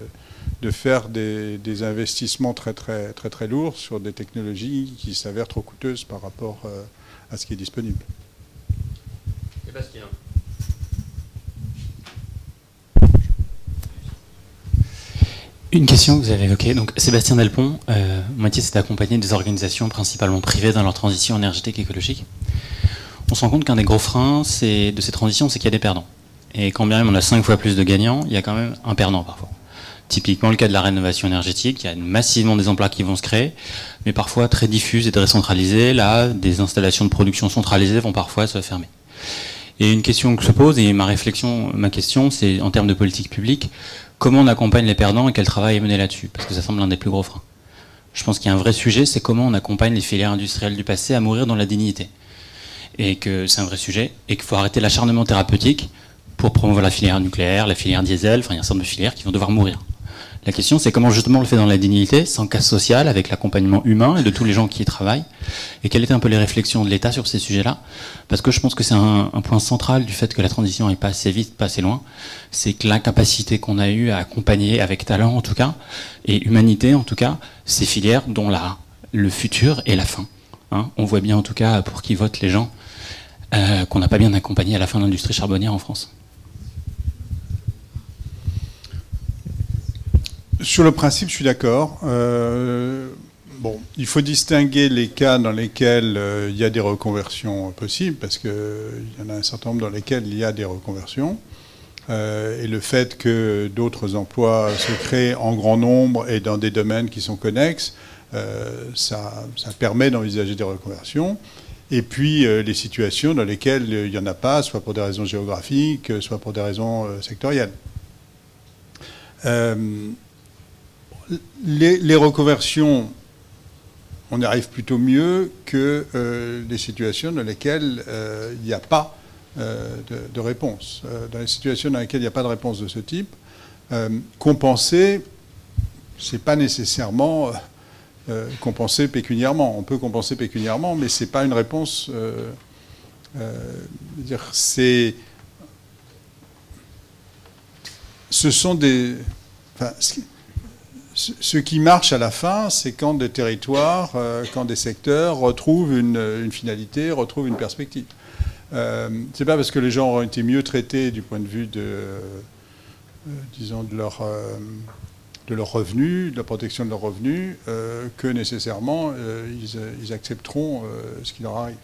faire des, des, investissements très, très, très, très lourds sur des technologies qui s'avèrent trop coûteuses par rapport à ce qui est disponible. Une question que vous avez évoquée. Donc, Sébastien Delpont, euh, Moitié s'est accompagné des organisations principalement privées dans leur transition énergétique et écologique. On se rend compte qu'un des gros freins de ces transitions, c'est qu'il y a des perdants. Et quand bien même on a cinq fois plus de gagnants, il y a quand même un perdant parfois. Typiquement le cas de la rénovation énergétique, il y a massivement des emplois qui vont se créer, mais parfois très diffuses et très décentralisées. Là, des installations de production centralisées vont parfois se fermer. Et une question que se pose, et ma réflexion, ma question, c'est en termes de politique publique, comment on accompagne les perdants et quel travail est mené là-dessus? Parce que ça semble l'un des plus gros freins. Je pense qu'il y a un vrai sujet, c'est comment on accompagne les filières industrielles du passé à mourir dans la dignité. Et que c'est un vrai sujet, et qu'il faut arrêter l'acharnement thérapeutique pour promouvoir la filière nucléaire, la filière diesel, enfin il y a un certain nombre de filières qui vont devoir mourir. La question, c'est comment justement on le fait dans la dignité, sans casse sociale, avec l'accompagnement humain et de tous les gens qui y travaillent. Et quelles étaient un peu les réflexions de l'État sur ces sujets-là? Parce que je pense que c'est un, point central du fait que la transition n'est pas assez vite, pas assez loin. C'est que l'incapacité qu'on a eue à accompagner, avec talent en tout cas, et humanité en tout cas, ces filières dont là, le futur et la fin. Hein. on voit bien en tout cas pour qui votent les gens euh, qu'on n'a pas bien accompagné à la fin de l'industrie charbonnière en France. Sur le principe, je suis d'accord. Euh, bon, il faut distinguer les cas dans lesquels euh, il y a des reconversions possibles, parce qu'il y en a un certain nombre dans lesquels il y a des reconversions. Euh, et le fait que d'autres emplois se créent en grand nombre et dans des domaines qui sont connexes, ça, permet d'envisager des reconversions. Et puis les situations dans lesquelles il n'y en a pas, soit pour des raisons géographiques, soit pour des raisons sectorielles les, reconversions, on arrive plutôt mieux que euh, les situations dans lesquelles euh, il n'y a pas euh, de, réponse. dans les situations dans lesquelles il n'y a pas de réponse de ce type, compenser, c'est pas nécessairement compenser pécuniairement. On peut compenser pécuniairement, mais c'est pas une réponse ce sont des. Ce qui marche à la fin, c'est quand des territoires, euh, quand des secteurs retrouvent une, finalité, retrouvent une perspective. Euh, c'est pas parce que les gens ont été mieux traités du point de vue de, euh, disons, de leur, euh, de leurs revenus, de la protection de leurs revenus, que nécessairement ils, accepteront ce qui leur arrive.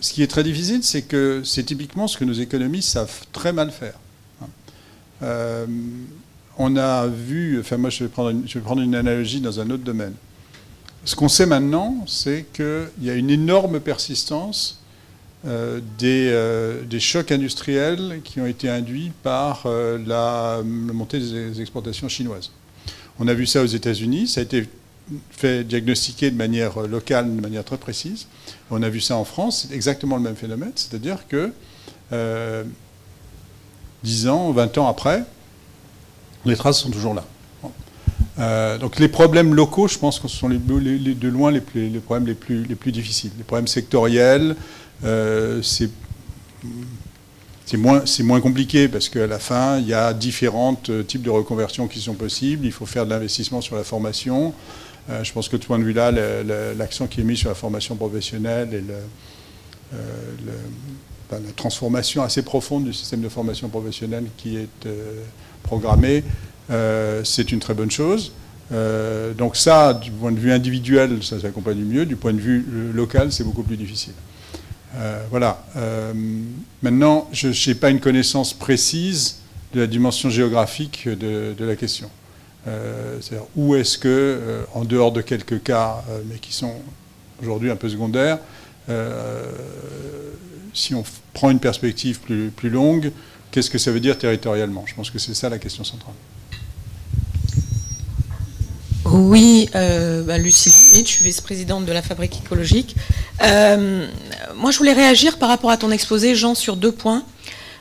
ce qui est très difficile, c'est que c'est typiquement ce que nos économistes savent très mal faire. Euh, on a vu, enfin moi je vais, prendre une, analogie dans un autre domaine. Ce qu'on sait maintenant, c'est qu'il y a une énorme persistance euh, euh, des, chocs industriels qui ont été induits par la, montée des exportations chinoises. On a vu ça aux États-Unis, ça a été fait diagnostiquer de manière locale, de manière très précise. On a vu ça en France, c'est exactement le même phénomène, c'est-à-dire que 10 ans, 20 ans après, les traces sont toujours là. Euh, donc les problèmes locaux, je pense que ce sont les, de loin les, problèmes les plus, les plus difficiles. Les problèmes sectoriels, euh, c'est moins, compliqué parce qu'à la fin, il y a différents euh, types de reconversions qui sont possibles. Il faut faire de l'investissement sur la formation. je pense que de ce point de vue-là, l'accent qui est mis sur la formation professionnelle et la transformation assez profonde du système de formation professionnelle qui est programmée, euh, c'est une très bonne chose. Euh, donc ça, du point de vue individuel, ça s'accompagne mieux. Du point de vue local, c'est beaucoup plus difficile. voilà. maintenant, je n'ai pas une connaissance précise de la dimension géographique de, la question. C'est-à-dire où est-ce que, en dehors de quelques cas, mais qui sont aujourd'hui un peu secondaires, si on prend une perspective plus, plus longue, qu'est-ce que ça veut dire territorialement? Je pense que c'est ça la question centrale. Oui, euh, bah, Lucie je suis vice-présidente de la Fabrique écologique. Euh, moi, je voulais réagir par rapport à ton exposé, Jean, sur deux points.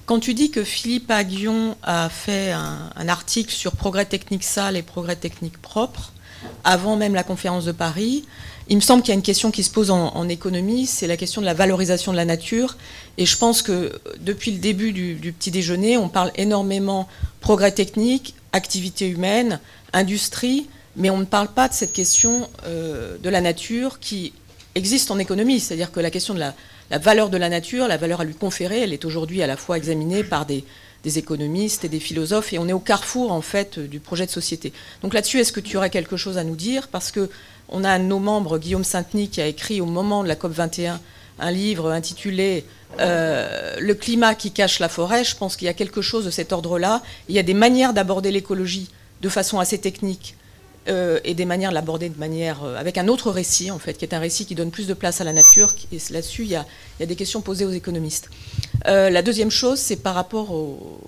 Quand tu dis que Philippe Aguillon a fait un, un article sur progrès technique sale et progrès technique propre, avant même la conférence de Paris, il me semble qu'il y a une question qui se pose en, économie, c'est la question de la valorisation de la nature. Et je pense que depuis le début du, petit déjeuner, on parle énormément progrès technique, activité humaine, industrie, mais on ne parle pas de cette question euh, de la nature qui existe en économie. C'est-à-dire que la question de la, valeur de la nature, la valeur à lui conférer, elle est aujourd'hui à la fois examinée par des, des économistes et des philosophes, et on est au carrefour en fait du projet de société. Donc là-dessus, est-ce que tu aurais quelque chose à nous dire? Parce que on a un de nos membres, Guillaume Saint-Denis, qui a écrit au moment de la COP 21 un livre intitulé euh, Le climat qui cache la forêt. Je pense qu'il y a quelque chose de cet ordre-là. Il y a des manières d'aborder l'écologie de façon assez technique euh, et des manières de l'aborder de manière euh, avec un autre récit en fait, qui est un récit qui donne plus de place à la nature. Et là-dessus, il, y a des questions posées aux économistes. la deuxième chose, c'est par rapport aux,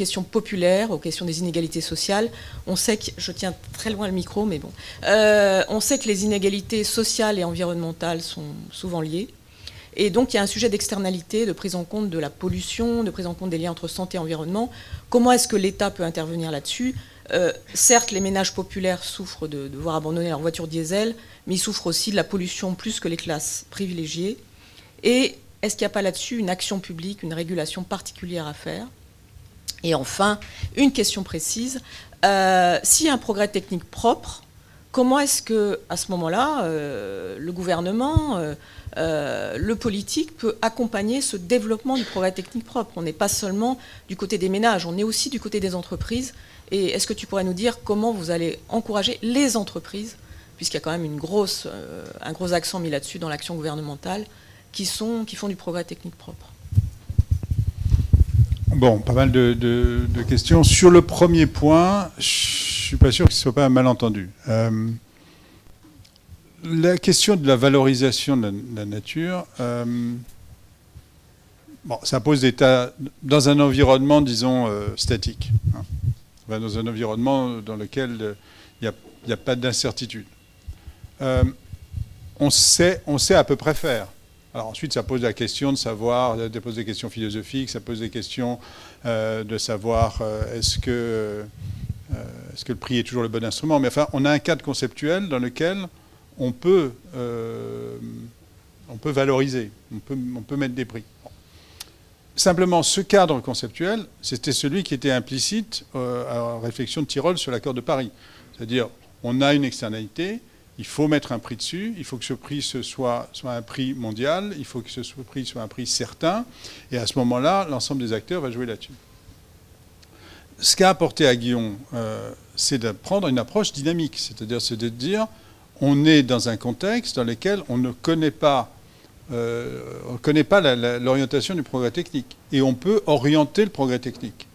questions populaires, aux questions des inégalités sociales. On sait que, je tiens très loin le micro, mais bon, euh, on sait que les inégalités sociales et environnementales sont souvent liées. Et donc il y a un sujet d'externalité, de prise en compte de la pollution, de prise en compte des liens entre santé et environnement. Comment est-ce que l'État peut intervenir là-dessus? Euh, Certes, les ménages populaires souffrent de, de devoir abandonner leur voiture diesel, mais ils souffrent aussi de la pollution plus que les classes privilégiées. Et est-ce qu'il n'y a pas là-dessus une action publique, une régulation particulière à faire? Et enfin, une question précise. Euh, s'il y a un progrès technique propre, comment est-ce que, à ce moment-là, euh, le gouvernement, le politique peut accompagner ce développement du progrès technique propre? On n'est pas seulement du côté des ménages, on est aussi du côté des entreprises. Et est-ce que tu pourrais nous dire comment vous allez encourager les entreprises, puisqu'il y a quand même grosse, un gros accent mis là-dessus dans l'action gouvernementale, qui, font du progrès technique propre? Bon, pas mal de, questions. Sur le premier point, je suis pas sûr que ce soit pas un malentendu. Euh, la question de la valorisation de la, nature, euh, ça pose des tas dans un environnement, disons, euh, statique. Hein. Dans un environnement dans lequel il n'y a, pas d'incertitude. on, sait, on sait à peu près faire. Alors ensuite, ça pose la question de savoir, ça pose des questions philosophiques, ça pose des questions euh, de savoir euh, est-ce que, euh, le prix est toujours le bon instrument. Mais enfin, on a un cadre conceptuel dans lequel on peut valoriser, on peut mettre des prix. Simplement, ce cadre conceptuel, c'était celui qui était implicite euh, à la réflexion de Tyrol sur l'accord de Paris. C'est-à-dire, on a une externalité, il faut mettre un prix dessus, il faut que ce prix soit, un prix mondial, il faut que ce prix soit un prix certain, et à ce moment-là, l'ensemble des acteurs va jouer là-dessus. Ce qu'a apporté à Guillaume, euh, c'est de prendre une approche dynamique, c'est-à-dire c'est de dire, on est dans un contexte dans lequel on ne connaît pas euh, on ne connaît pas l'orientation du progrès technique. Et on peut orienter le progrès technique.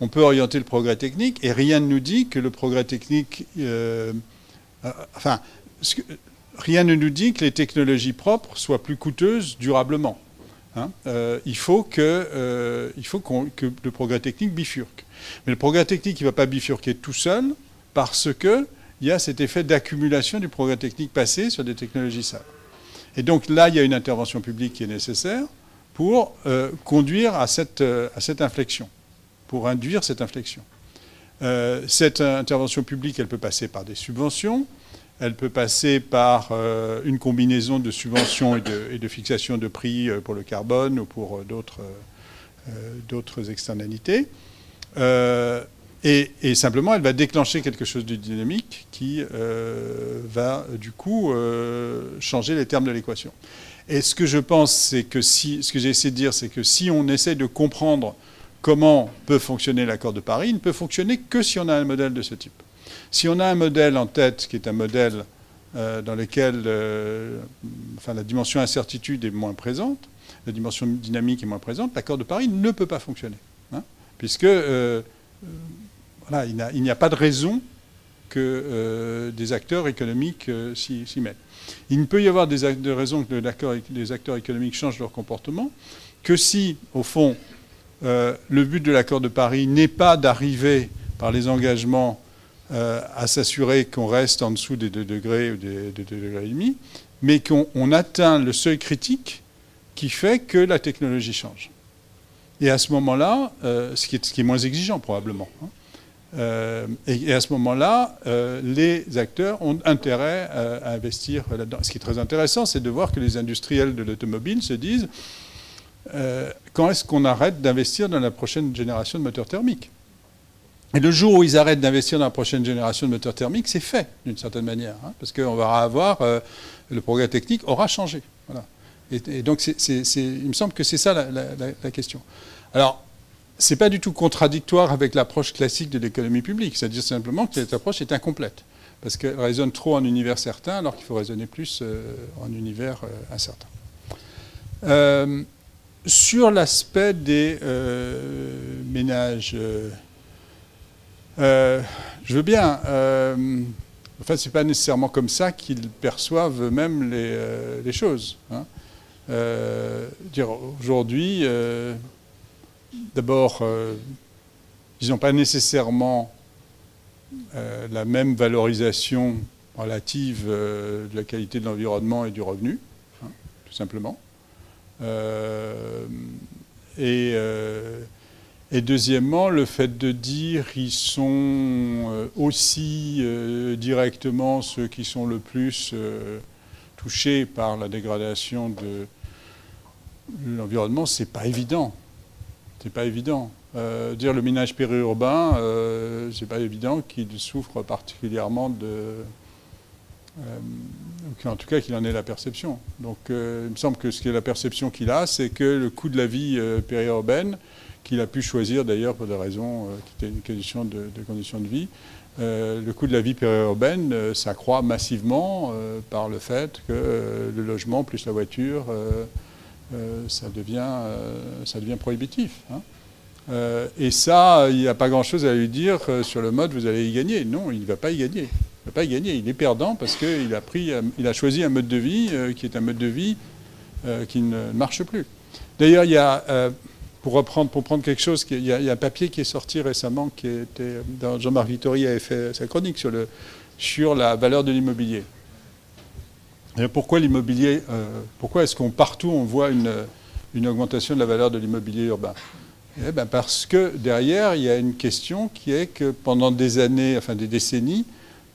On peut orienter le progrès technique et rien ne nous dit que le progrès technique... Euh, euh, enfin, rien ne nous dit que les technologies propres soient plus coûteuses durablement. Hein. il faut, que, il faut que le progrès technique bifurque. Mais le progrès technique, il ne va pas bifurquer tout seul parce qu'il y a cet effet d'accumulation du progrès technique passé sur des technologies sales. Et donc là, il y a une intervention publique qui est nécessaire pour euh, conduire à cette, euh, à cette inflexion, pour induire cette inflexion. Euh, cette intervention publique, elle peut passer par des subventions, elle peut passer par une combinaison de subventions et de, et de, fixation de prix pour le carbone ou pour d'autres externalités. Et, simplement, elle va déclencher quelque chose de dynamique qui euh, va, du coup, euh, changer les termes de l'équation. Et ce que je pense, c'est que si, ce que j'ai essayé de dire, c'est que si on essaie de comprendre comment peut fonctionner l'accord de Paris, il ne peut fonctionner que si on a un modèle de ce type. Si on a un modèle en tête qui est un modèle euh, dans lequel enfin, la dimension incertitude est moins présente, la dimension dynamique est moins présente, l'accord de Paris ne peut pas fonctionner. Hein, puisque il n'y a, pas de raison que euh, des acteurs économiques euh, s'y mettent. Il ne peut y avoir des, raisons que les acteurs économiques changent leur comportement que si, au fond, euh, le but de l'accord de Paris n'est pas d'arriver par les engagements à s'assurer qu'on reste en dessous des 2 degrés ou des 2 degrés et demi, mais qu'on atteint le seuil critique qui fait que la technologie change. Et à ce moment-là, ce, qui est, moins exigeant probablement, hein, euh, et, à ce moment-là, euh, les acteurs ont intérêt euh, à investir là-dedans. Ce qui est très intéressant, c'est de voir que les industriels de l'automobile se disent quand est-ce qu'on arrête d'investir dans la prochaine génération de moteurs thermiques? Et le jour où ils arrêtent d'investir dans la prochaine génération de moteurs thermiques, c'est fait d'une certaine manière, hein, parce qu'on va avoir le progrès technique aura changé. Et, donc, il me semble que c'est ça la question. Alors, n'est pas du tout contradictoire avec l'approche classique de l'économie publique. C'est-à-dire simplement que cette approche est incomplète. Parce qu'elle raisonne trop en univers certain, alors qu'il faut raisonner plus euh, en univers euh, incertain. Euh, sur l'aspect des ménages, je veux bien. enfin, ce n'est pas nécessairement comme ça qu'ils perçoivent eux-mêmes les, choses. Hein. Aujourd'hui, D'abord, euh, ils n'ont pas nécessairement euh, la même valorisation relative euh, de la qualité de l'environnement et du revenu, hein, tout simplement. Et, deuxièmement, le fait de dire qu'ils sont aussi directement ceux qui sont le plus touchés par la dégradation de l'environnement, c'est pas évident c'est pas évident. Euh, dire le ménage périurbain, euh, c'est pas évident qu'il souffre particulièrement de. Euh, en tout cas, qu'il en ait la perception. Donc, euh, il me semble que ce qui est la perception qu'il a, c'est que le coût de la vie périurbaine, qu'il a pu choisir d'ailleurs pour des raisons qui étaient une de, conditions de vie, le coût de la vie périurbaine s'accroît massivement par le fait que le logement plus la voiture ça, devient, euh, ça devient prohibitif. Hein. Euh, et ça, il n'y a pas grand-chose à lui dire sur le mode vous allez y gagner. Non, il ne va pas y gagner. Il va pas y gagner. Il est perdant parce qu'il a, pris, a choisi un mode de vie qui est un mode de vie qui ne marche plus. D'ailleurs, il y a, pour reprendre, pour prendre quelque chose, il y, a, un papier qui est sorti récemment, qui était, Jean-Marc Vittori avait fait sa chronique sur, le, sur la valeur de l'immobilier pourquoi l'immobilier euh, Pourquoi est-ce qu'on partout on voit une, augmentation de la valeur de l'immobilier urbain? Eh ben Parce que derrière, il y a une question qui est que pendant des années, enfin des décennies,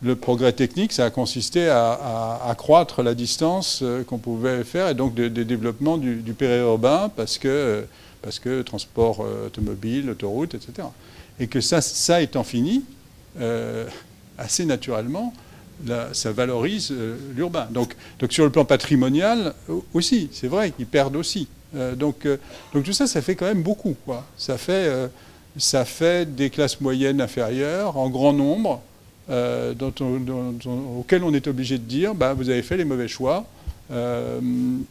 le progrès technique, ça a consisté à, accroître la distance euh, qu'on pouvait faire et donc des développements du, périurbain parce que, parce que transport euh, automobile, autoroute, etc. Et que ça, ça étant fini, euh, assez naturellement, ça valorise l'urbain. Donc, sur le plan patrimonial aussi, c'est vrai qu'ils perdent aussi. donc, donc tout ça, ça fait quand même beaucoup. Ça, fait, des classes moyennes inférieures en grand nombre euh, dont auquel on est obligé de dire bah, vous avez fait les mauvais choix euh,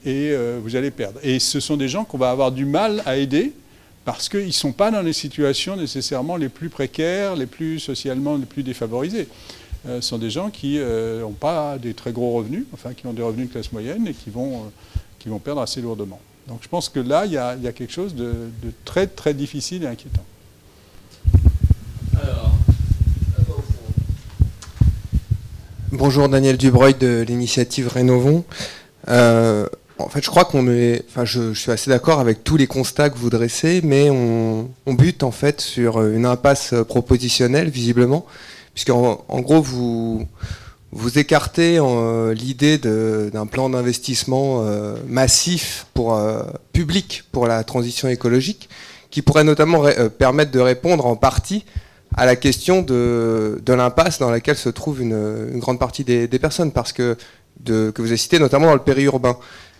et euh, vous allez perdre. Et ce sont des gens qu'on va avoir du mal à aider parce qu'ils ne sont pas dans les situations nécessairement les plus précaires, les plus socialement les plus défavorisés. Ce sont des gens qui n'ont pas des très gros revenus, enfin qui ont des revenus de classe moyenne et qui vont, qui vont perdre assez lourdement. Donc je pense que là, il y a, quelque chose de, très très difficile et inquiétant. Bonjour Daniel Dubreuil de l'initiative Rénovons. Euh, en fait, je crois qu'on est, enfin, je, suis assez d'accord avec tous les constats que vous dressez, mais on, bute en fait sur une impasse propositionnelle visiblement, puisqu'en en gros vous vous écartez euh, l'idée d'un plan d'investissement euh, massif pour public pour la transition écologique, qui pourrait notamment permettre de répondre en partie à la question de, l'impasse dans laquelle se trouve une, grande partie des, personnes, parce que, que vous avez cité notamment dans le périurbain.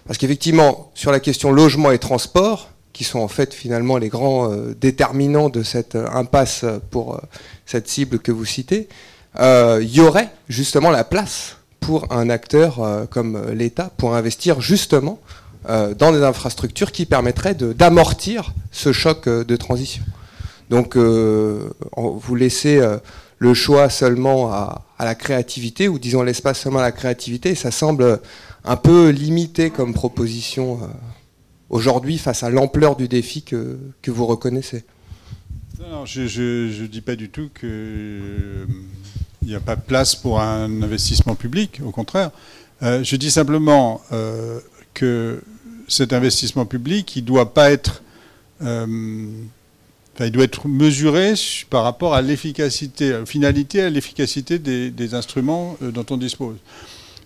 Parce qu'effectivement, sur la question logement et transport, qui sont en fait finalement les grands euh, déterminants de cette euh, impasse pour euh, cette cible que vous citez, il y aurait justement la place pour un acteur comme l'État pour investir justement dans des infrastructures qui permettraient d'amortir ce choc de transition. Donc euh, vous laissez euh, le choix seulement à, la créativité, ou disons l'espace seulement à la créativité, ça semble un peu limité comme proposition euh, aujourd'hui face à l'ampleur du défi que, vous reconnaissez. Je ne dis pas du tout qu'il n'y a pas de place pour un investissement public, au contraire. je dis simplement que cet investissement public, il doit pas être il doit être mesuré par rapport à l'efficacité, à la finalité, à l'efficacité des, instruments euh, dont on dispose.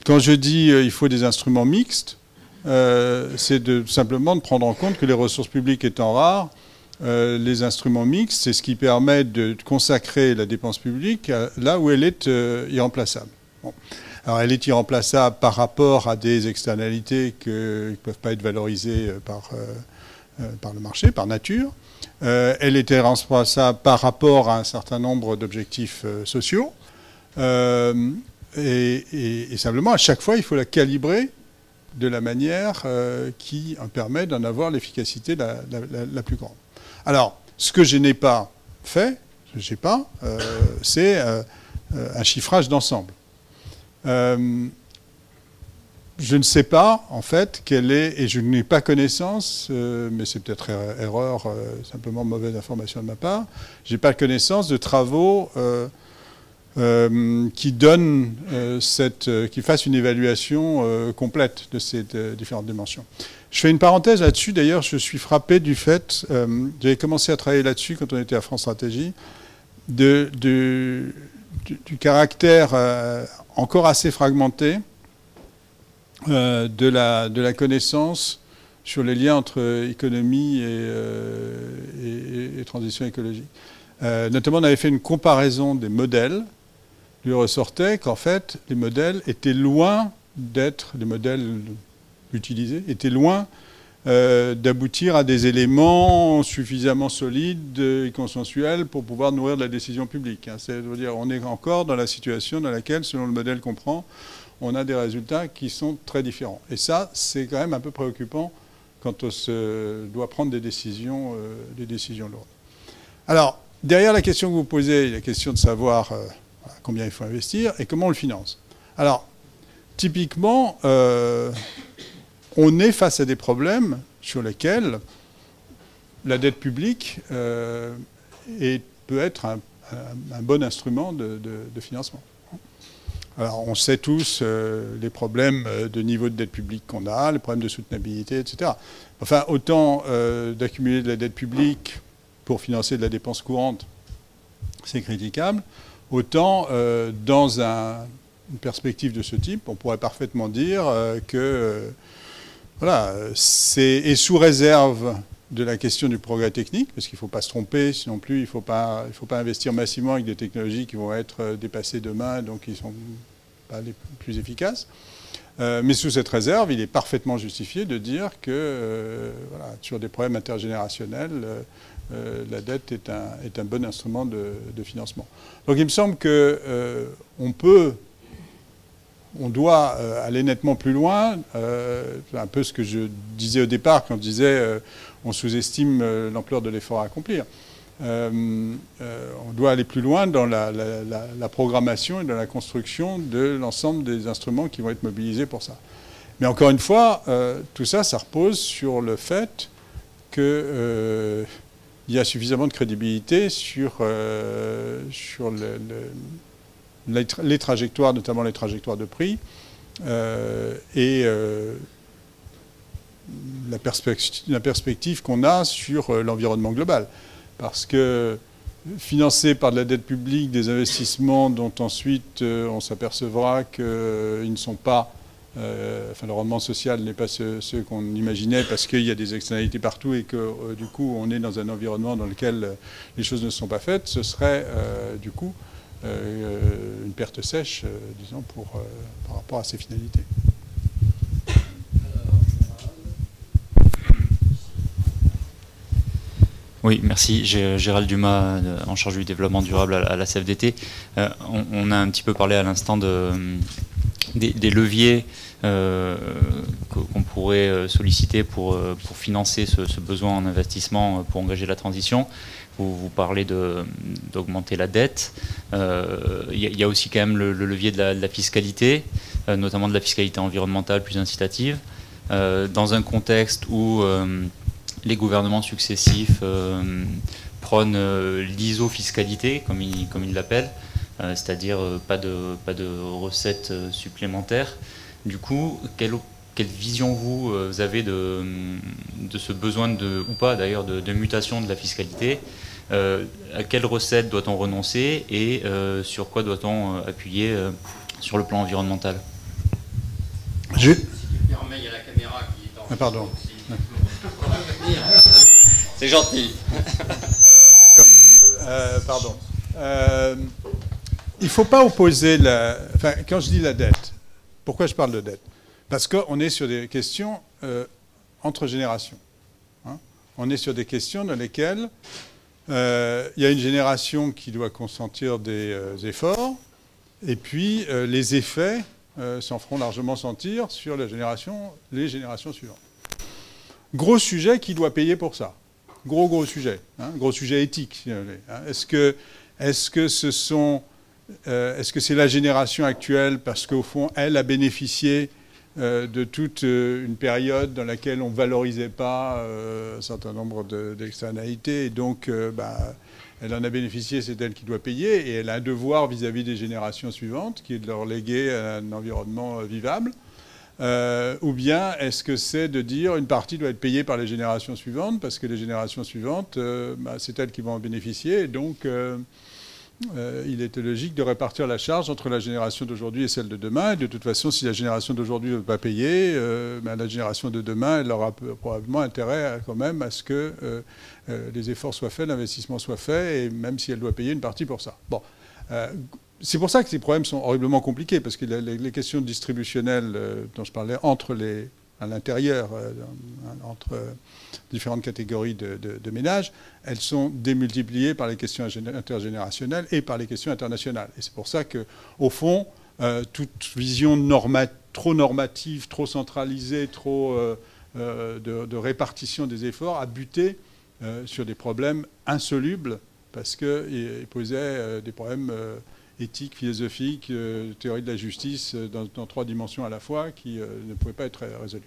Quand je dis euh, il faut des instruments mixtes, euh, c'est simplement de prendre en compte que les ressources publiques étant rares, les instruments mixtes, c'est ce qui permet de consacrer la dépense publique là où elle est irremplaçable. Alors elle est irremplaçable par rapport à des externalités qui ne peuvent pas être valorisées par, par le marché, par nature. Euh, elle était responsable par rapport à un certain nombre d'objectifs euh, sociaux. Euh, et, simplement, à chaque fois, il faut la calibrer de la manière qui permet d'en avoir l'efficacité la, plus grande. Alors, ce que je n'ai pas fait, je pas, c'est un chiffrage d'ensemble. Je ne sais pas, en fait, quelle est, et je n'ai pas connaissance, euh, mais c'est peut-être er-, erreur, euh, simplement mauvaise information de ma part, je n'ai pas connaissance de travaux euh, qui donnent cette, qui fassent une évaluation complète de ces différentes dimensions. Je fais une parenthèse là-dessus, d'ailleurs, je suis frappé du fait, j'avais commencé à travailler là-dessus quand on était à France Stratégie, du caractère encore assez fragmenté euh, de, la, de la connaissance sur les liens entre économie et, euh, transition écologique. Euh, notamment, on avait fait une comparaison des modèles. Lui ressortait qu'en fait, les modèles étaient loin d'être, les modèles utilisés, étaient loin d'aboutir à des éléments suffisamment solides et consensuels pour pouvoir nourrir de la décision publique. Hein. C'est-à-dire, on est encore dans la situation dans laquelle, selon le modèle qu'on prend, on a des résultats qui sont très différents. Et ça, c'est quand même un peu préoccupant quand on doit prendre des décisions, euh, des décisions lourdes. Alors, derrière la question que vous posez, la question de savoir euh, combien il faut investir et comment on le finance. Alors, typiquement, euh, on est face à des problèmes sur lesquels la dette publique peut être un, bon instrument de financement. Alors, on sait tous euh, les problèmes euh, de niveau de dette publique qu'on a, les problèmes de soutenabilité, etc. Enfin, autant euh, d'accumuler de la dette publique pour financer de la dépense courante, c'est critiquable. Autant, dans une perspective de ce type, on pourrait parfaitement dire que voilà, c'est sous réserve de la question du progrès technique, parce qu'il ne faut pas se tromper, sinon plus il ne faut pas, investir massivement avec des technologies qui vont être dépassées demain, donc qui ne sont pas les plus efficaces. Euh, mais sous cette réserve, il est parfaitement justifié de dire que euh, sur des problèmes intergénérationnels, euh, la dette est un, est un, bon instrument de, financement. Donc il me semble qu'on peut, on doit aller nettement plus loin. C'est un peu ce que je disais au départ quand je disais on sous-estime l'ampleur de l'effort à accomplir. Euh, euh, on doit aller plus loin dans la, programmation et dans la construction de l'ensemble des instruments qui vont être mobilisés pour ça. Mais encore une fois, euh, tout ça, ça repose sur le fait qu'il y a suffisamment de crédibilité sur, sur les, trajectoires, notamment les trajectoires de prix, et la, la perspective qu'on a sur l'environnement global. Parce que financer par de la dette publique des investissements dont ensuite euh, on s'apercevra qu'ils ne sont pas, euh, enfin le rendement social n'est pas ce, qu'on imaginait parce qu'il y a des externalités partout et que euh, du coup on est dans un environnement dans lequel les choses ne sont pas faites, ce serait du coup une perte sèche, disons, pour, par rapport à ces finalités. Oui, merci. Gérald Dumas, euh, en charge du développement durable à la CFDT. Euh, on, a un petit peu parlé à l'instant de, des, leviers euh, qu'on pourrait solliciter pour, pour financer ce, besoin en investissement pour engager la transition. Vous, parlez d'augmenter la dette. Il y, a aussi quand même le, levier de la, fiscalité, notamment de la fiscalité environnementale plus incitative. dans un contexte où les gouvernements successifs euh, prônent euh, l'isofiscalité, comme ils l'appellent, euh, c'est-à-dire pas, de, pas de recettes supplémentaires. Du coup, quelle, quelle vision vous, avez de, de, ce besoin de, ou pas d'ailleurs, de, mutation de la fiscalité À quelles recettes doit-on renoncer et sur quoi doit-on appuyer sur le plan environnemental? Je... il y a la caméra qui est en... Ah, pardon. C'est gentil. Euh, pardon. Euh, il ne faut pas opposer la. Enfin, quand je dis la dette, pourquoi je parle de dette? Parce qu'on est sur des questions euh, entre générations. Hein. on est sur des questions dans lesquelles il y a une génération qui doit consentir des efforts, et puis les effets s'en feront largement sentir sur la génération, les générations suivantes. Gros sujet, qui doit payer pour ça Gros, gros sujet. Hein, gros sujet éthique, hein. Est-ce que, est-ce que ce sont... Euh, est-ce que c'est la génération actuelle? Parce qu'au fond, elle a bénéficié euh, de toute euh, une période dans laquelle on ne valorisait pas un certain nombre d'externalités. Et donc bah, elle en a bénéficié, c'est elle qui doit payer. Et elle a un devoir vis-à-vis -vis des générations suivantes qui est de leur léguer un environnement vivable. Ou bien est-ce que c'est de dire une partie doit être payée par les générations suivantes? Parce que les générations suivantes, bah, c'est elles qui vont en bénéficier. Donc il était logique de répartir la charge entre la génération d'aujourd'hui et celle de demain. De toute façon, si la génération d'aujourd'hui ne veut pas payer, bah, la génération de demain, elle aura probablement intérêt quand même à ce que les efforts soient faits, l'investissement soit fait, et même si elle doit payer une partie pour ça. Bon c'est pour ça que ces problèmes sont horriblement compliqués, parce que les, questions distributionnelles euh, dont je parlais entre les, à l'intérieur, euh, entre différentes catégories de, ménages, elles sont démultipliées par les questions intergénérationnelles et par les questions internationales. Et c'est pour ça qu'au fond, euh, toute vision trop normative, trop centralisée, trop de, de, répartition des efforts a buté sur des problèmes insolubles, parce qu'ils posaient des problèmes éthique, philosophique, euh, théorie de la justice euh, dans, trois dimensions à la fois qui euh, ne pouvaient pas être résolues.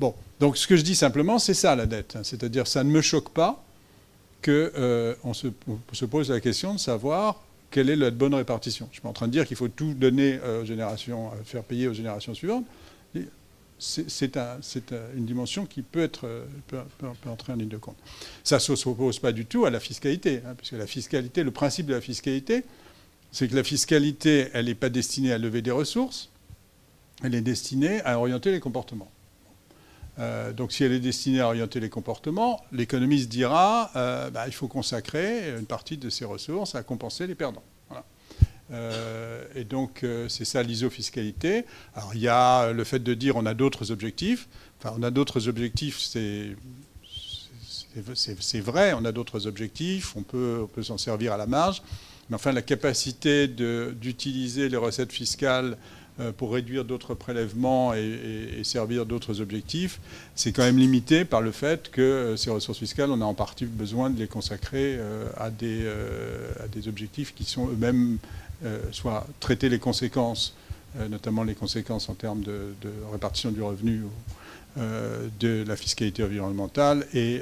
Bon, donc ce que je dis simplement, c'est ça la dette. Hein. C'est-à-dire, ça ne me choque pas qu'on se, se, pose la question de savoir quelle est la bonne répartition. Je suis en train de dire qu'il faut tout donner aux générations, faire payer aux générations suivantes. C'est un, une dimension qui peut, être, entrer en ligne de compte. Ça ne s'oppose pas du tout à la fiscalité, hein, puisque la fiscalité, le principe de la fiscalité, c'est que la fiscalité, elle n'est pas destinée à lever des ressources, elle est destinée à orienter les comportements. Euh, donc si elle est destinée à orienter les comportements, l'économiste dira euh, bah, il faut consacrer une partie de ces ressources à compenser les perdants. Euh, et donc c'est ça l'isofiscalité. Alors il y a le fait de dire on a d'autres objectifs. Enfin on a d'autres objectifs, c'est vrai, on a d'autres objectifs, on peut s'en servir à la marge, mais enfin la capacité d'utiliser les recettes fiscales euh, pour réduire d'autres prélèvements et, servir d'autres objectifs, c'est quand même limité par le fait que euh, ces ressources fiscales, on a en partie besoin de les consacrer euh, à des, à des objectifs qui sont eux-mêmes soit traiter les conséquences, notamment les conséquences en termes de, répartition du revenu de la fiscalité environnementale et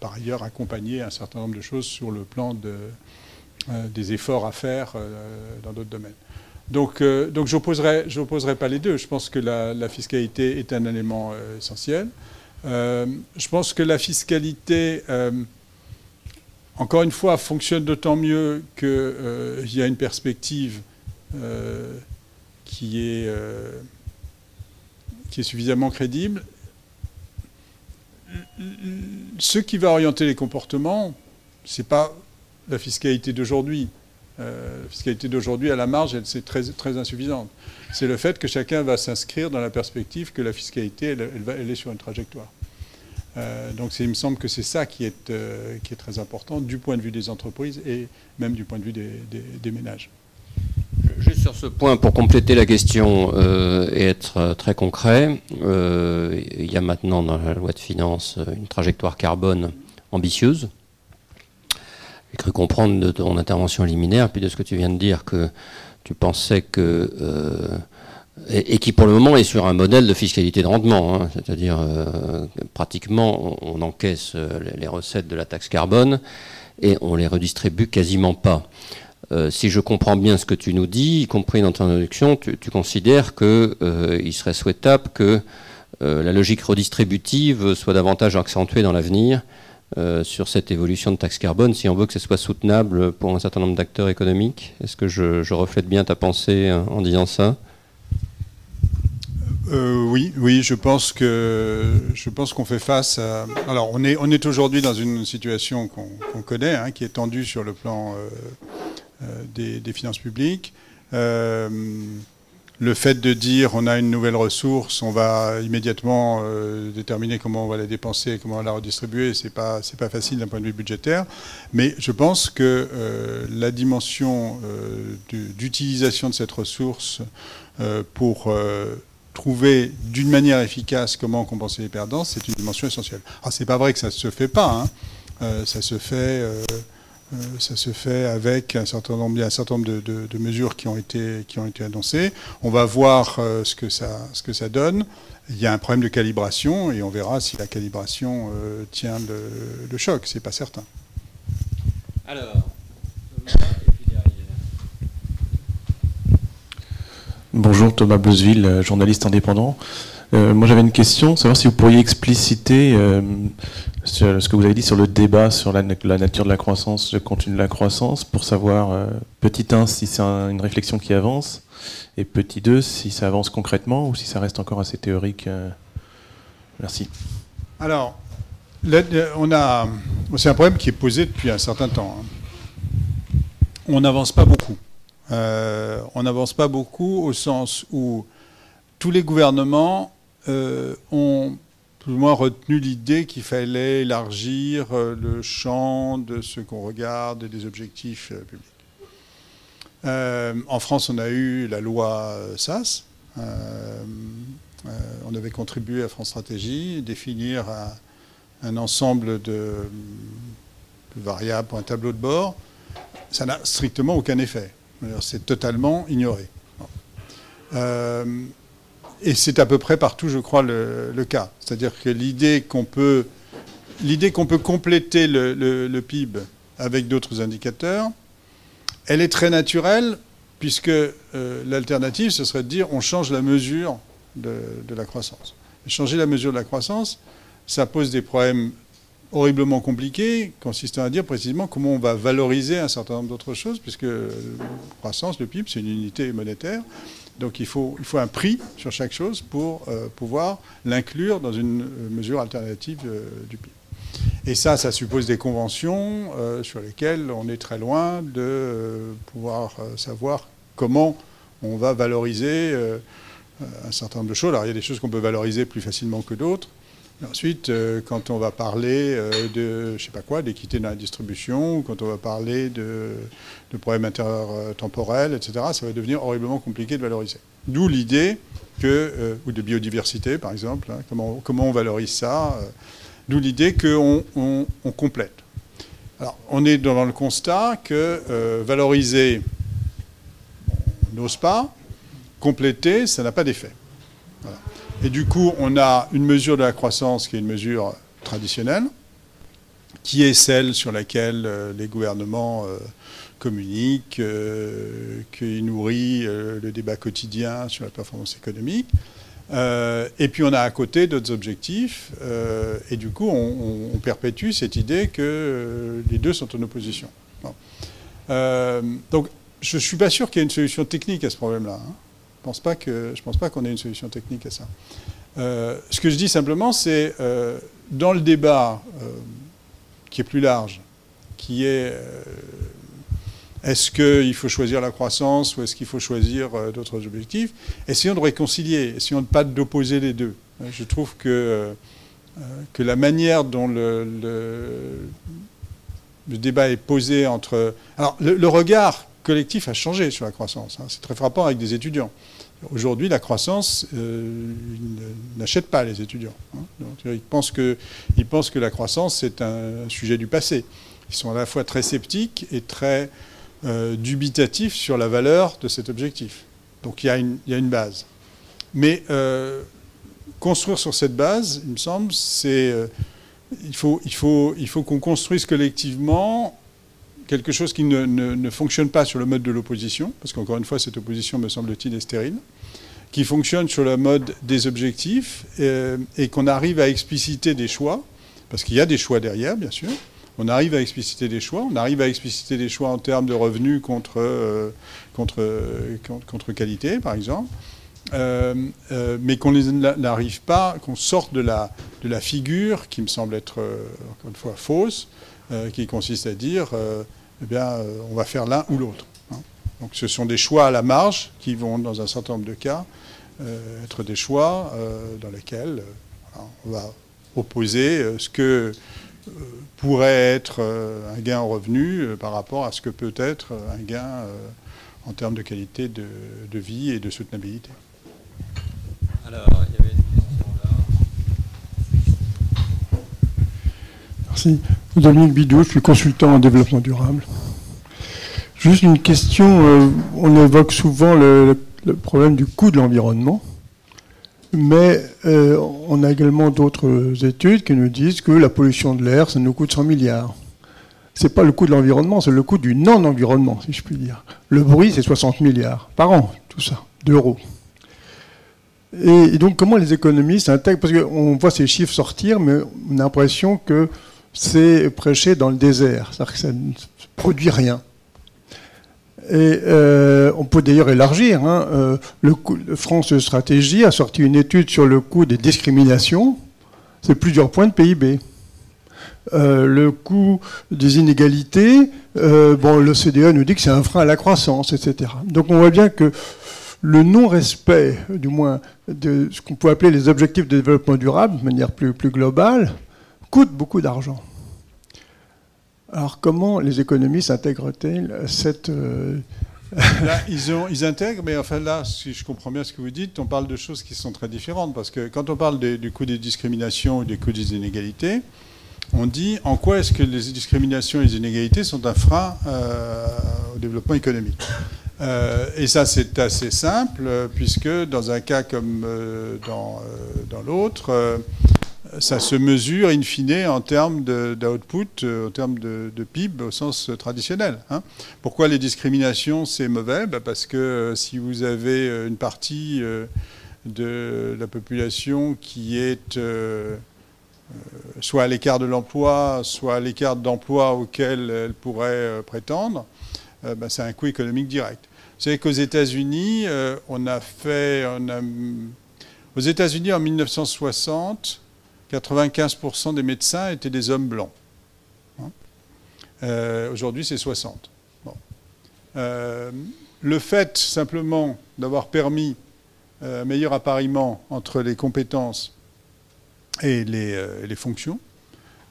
par ailleurs accompagner un certain nombre de choses sur le plan de, des efforts à faire dans d'autres domaines. Donc, euh, donc je n'opposerai pas les deux. Je pense que la, fiscalité est un élément euh, essentiel. Euh, je pense que la fiscalité, encore une fois, fonctionne d'autant mieux qu'il y a une perspective qui est, qui est suffisamment crédible. Ce qui va orienter les comportements, ce n'est pas la fiscalité d'aujourd'hui. Euh, la fiscalité d'aujourd'hui, à la marge, c'est très, insuffisante. C'est le fait que chacun va s'inscrire dans la perspective que la fiscalité, elle, elle, est sur une trajectoire. Euh, donc il me semble que c'est ça qui est, euh, qui est très important du point de vue des entreprises et même du point de vue des, ménages. Juste sur ce point, pour compléter la question et être très concret, il y a maintenant dans la loi de finances une trajectoire carbone ambitieuse j'ai cru comprendre de ton intervention liminaire, puis de ce que tu viens de dire, que tu pensais que. Euh, et, qui pour le moment est sur un modèle de fiscalité de rendement, hein. c'est-à-dire euh, pratiquement on, encaisse euh, les recettes de la taxe carbone et on les redistribue quasiment pas. si je comprends bien ce que tu nous dis, y compris dans ton introduction, tu, tu considères qu'il serait souhaitable que la logique redistributive soit davantage accentuée dans l'avenir euh, sur cette évolution de taxe carbone, si on veut que ce soit soutenable pour un certain nombre d'acteurs économiques Est-ce que je, reflète bien ta pensée euh, en disant ça? Euh, oui, oui, je pense que je pense qu'on fait face à. Alors, on est on est aujourd'hui dans une situation qu'on connaît, hein, qui est tendue sur le plan des, des, finances publiques le fait de dire on a une nouvelle ressource, on va immédiatement euh, déterminer comment on va la dépenser, comment on va la redistribuer, c'est pas pas facile d'un point de vue budgétaire, mais je pense que euh, la dimension euh, d'utilisation de cette ressource pour trouver d'une manière efficace comment compenser les perdants, c'est une dimension essentielle. Alors c'est pas vrai que ça se fait pas, hein. ça se fait ça se fait avec un certain nombre, un certain nombre de, mesures qui ont, été, qui ont été annoncées. On va voir euh, ce, que ça, ce que ça donne. Il y a un problème de calibration et on verra si la calibration euh, tient le, le choc. C'est pas certain. Alors, Bonjour Thomas Bleusville, journaliste indépendant. Moi j'avais une question, savoir si vous pourriez expliciter ce que vous avez dit sur le débat sur la, nature de la croissance, le contenu de la croissance, pour savoir, euh, petit 1, si c'est une réflexion qui avance, et petit 2, si ça avance concrètement ou si ça reste encore assez théorique. Euh. merci. Alors, c'est un problème qui est posé depuis un certain temps. Hein. On n'avance pas beaucoup. Euh, on n'avance pas beaucoup au sens où tous les gouvernements ont tout le moins retenu l'idée qu'il fallait élargir euh, le champ de ce qu'on regarde et des objectifs euh, publics. Euh, en France, on a eu la loi SAS. on avait contribué à France Stratégie, définir un, ensemble de, variables pour un tableau de bord. Ça n'a strictement aucun effet. C'est totalement ignoré. Et c'est à peu près partout, je crois, le, cas. C'est-à-dire que l'idée qu'on peut, l'idée qu'on peut compléter le, PIB avec d'autres indicateurs, elle est très naturelle, puisque euh, l'alternative, ce serait de dire on change la mesure de, la croissance. changer la mesure de la croissance, ça pose des problèmes horriblement compliqué, consistant à dire précisément comment on va valoriser un certain nombre d'autres choses, puisque la croissance, le PIB, c'est une unité monétaire. Donc il faut, il faut un prix sur chaque chose pour euh, pouvoir l'inclure dans une euh, mesure alternative euh, du PIB. Et ça, ça suppose des conventions sur lesquelles on est très loin de pouvoir savoir comment on va valoriser un certain nombre de choses. Alors il y a des choses qu'on peut valoriser plus facilement que d'autres. Ensuite, quand on va parler de, je sais pas quoi, d'équité dans la distribution, quand on va parler de, de problèmes intertemporels, etc., ça va devenir horriblement compliqué de valoriser. D'où l'idée que, ou de biodiversité par exemple, hein, comment, comment on valorise ça D'où l'idée qu'on on, complète. Alors, on est dans le constat que euh, valoriser, on n'ose pas, compléter, ça n'a pas d'effet. Et du coup, on a une mesure de la croissance qui est une mesure traditionnelle, qui est celle sur laquelle euh, les gouvernements euh, communiquent, qui nourrit le débat quotidien sur la performance économique. Euh, et puis on a à côté d'autres objectifs, euh, et du coup on, perpétue cette idée que euh, les deux sont en opposition. donc je ne suis pas sûr qu'il y ait une solution technique à ce problème-là. Hein. Je ne pense pas qu'on ait une solution technique à ça. ce que je dis simplement, c'est dans le débat qui est plus large, qui est est-ce qu'il faut choisir la croissance ou est-ce qu'il faut choisir euh, d'autres objectifs Essayons de réconcilier, essayons de pas d'opposer les deux. Euh, je trouve que, euh, que la manière dont le, le, débat est posé entre... Alors, le, regard collectif a changé sur la croissance. Hein. C'est très frappant avec des étudiants. Aujourd'hui, la croissance, ils n'achètent pas les étudiants. Hein. ils, pensent que, ils pensent que la croissance, c'est un sujet du passé. Ils sont à la fois très sceptiques et très euh, dubitatif sur la valeur de cet objectif. Donc il y a une, base. Mais euh, construire sur cette base, il me semble, euh, il faut qu'on construise collectivement quelque chose qui ne, fonctionne pas sur le mode de l'opposition, parce qu'encore une fois, cette opposition, me semble-t-il, est stérile, qui fonctionne sur le mode des objectifs, et qu'on arrive à expliciter des choix, parce qu'il y a des choix derrière, bien sûr, on arrive à expliciter des choix, on arrive à expliciter des choix en termes de revenus contre, euh, contre, contre, qualité, par exemple, euh, euh, mais qu'on n'arrive pas, qu'on sorte de la, de la figure qui me semble être, encore une fois, fausse, qui consiste à dire, eh bien, on va faire l'un ou l'autre. Hein. Donc ce sont des choix à la marge qui vont, dans un certain nombre de cas, être des choix dans lesquels on va opposer ce que pourrait être euh, un gain en revenu euh, par rapport à ce que peut être un gain euh, en termes de qualité de, vie et de soutenabilité. Alors, il y avait une question là. Merci. Dominique Bidou, je suis consultant en développement durable. Juste une question, on évoque souvent le problème du coût de l'environnement. Mais euh, on a également d'autres études qui nous disent que la pollution de l'air, ça nous coûte 100 milliards. Ce n'est pas le coût de l'environnement, c'est le coût du non-environnement, si je puis dire. Le bruit, c'est 60 milliards par an, tout ça, d'euros. Et, donc, comment les économistes intègrent Parce qu'on voit ces chiffres sortir, mais on a l'impression que c'est prêché dans le désert, c'est-à-dire que ça ne produit rien. Et euh, on peut d'ailleurs élargir. Hein, euh, le France Stratégie a sorti une étude sur le coût des discriminations. C'est plusieurs points de PIB. Euh, le coût des inégalités, bon, l'OCDE nous dit que c'est un frein à la croissance, etc. Donc on voit bien que le non-respect, du moins, de ce qu'on peut appeler les objectifs de développement durable, de manière plus globale, coûte beaucoup d'argent. Alors comment les économistes intègrent-ils cette... Euh, ils, ont, ils, intègrent, mais enfin là, si je comprends bien ce que vous dites, on parle de choses qui sont très différentes. Parce que quand on parle du coût des discriminations ou des coûts des inégalités, on dit en quoi est-ce que les discriminations et les inégalités sont un frein euh, au développement économique? Euh, et ça, c'est assez simple, puisque dans un cas comme dans, dans l'autre, ça se mesure in fine en termes d'output, euh, en termes de, PIB au sens traditionnel. Hein. Pourquoi les discriminations, c'est mauvais? Bah, Parce que euh, si vous avez euh, une partie de la population qui est soit à l'écart de l'emploi, soit à l'écart d'emploi auquel elle pourrait prétendre, ben, c'est un coût économique direct. Vous savez qu'aux États-Unis, on a fait, aux États-Unis en 1960, 95% des médecins étaient des hommes blancs. Hein. Aujourd'hui, c'est 60. le fait simplement d'avoir permis un euh, meilleur appariement entre les compétences et les, euh, les fonctions,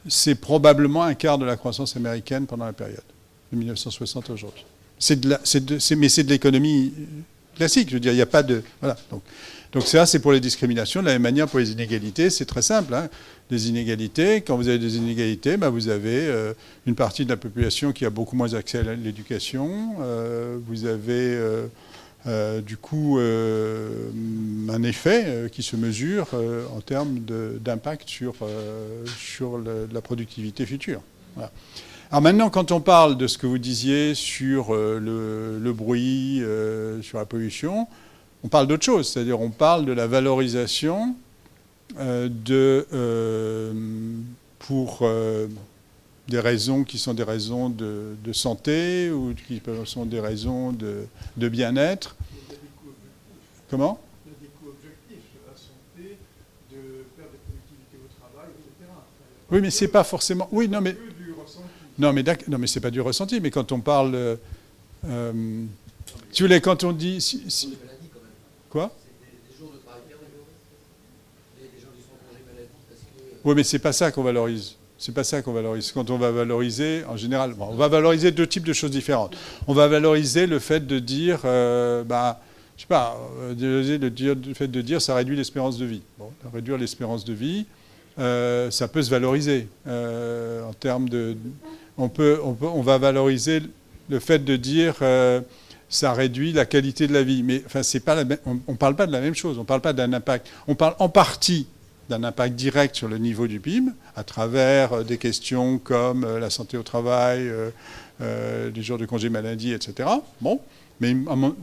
c'est probablement un quart de la croissance américaine pendant la période, de 1960 à aujourd'hui. mais c'est de l'économie classique, je veux dire, il n'y a pas de... Voilà, donc, donc ça, c'est pour les discriminations. De la même manière, pour les inégalités, c'est très simple. Hein. Les inégalités, quand vous avez des inégalités, bah, vous avez euh, une partie de la population qui a beaucoup moins accès à l'éducation. vous avez euh, du coup euh, un effet euh, qui se mesure en termes d'impact sur, sur la productivité future. Alors maintenant, quand on parle de ce que vous disiez sur le, bruit, sur la pollution, on parle d'autre chose, c'est-à-dire on parle de la valorisation de, pour des raisons qui sont des raisons de, santé ou qui sont des raisons de, de bien-être. Comment? Des coûts objectifs de la santé, de perte de productivité au travail, etc. Oui, mais c'est pas forcément. Oui, non, mais. Non, mais non, mais c'est pas du ressenti. Mais quand on parle, euh, si vous voulez, quand on dit, si, si... quoi Oui, mais c'est pas ça qu'on valorise. C'est pas ça qu'on valorise. Quand on va valoriser, en général, on va valoriser deux types de choses différentes. On va valoriser le fait de dire, euh, bah, je sais pas, euh, le, fait de dire ça réduit l'espérance de vie. Bon, réduire l'espérance de vie, euh, ça peut se valoriser en termes de. On peut, on va valoriser le fait de dire ça réduit la qualité de la vie. Mais enfin, pas on ne parle pas de la même chose. On ne parle pas d'un impact. On parle en partie d'un impact direct sur le niveau du PIB à travers euh, des questions comme euh, la santé au travail, euh, les jours de congé maladie, etc. Bon, mais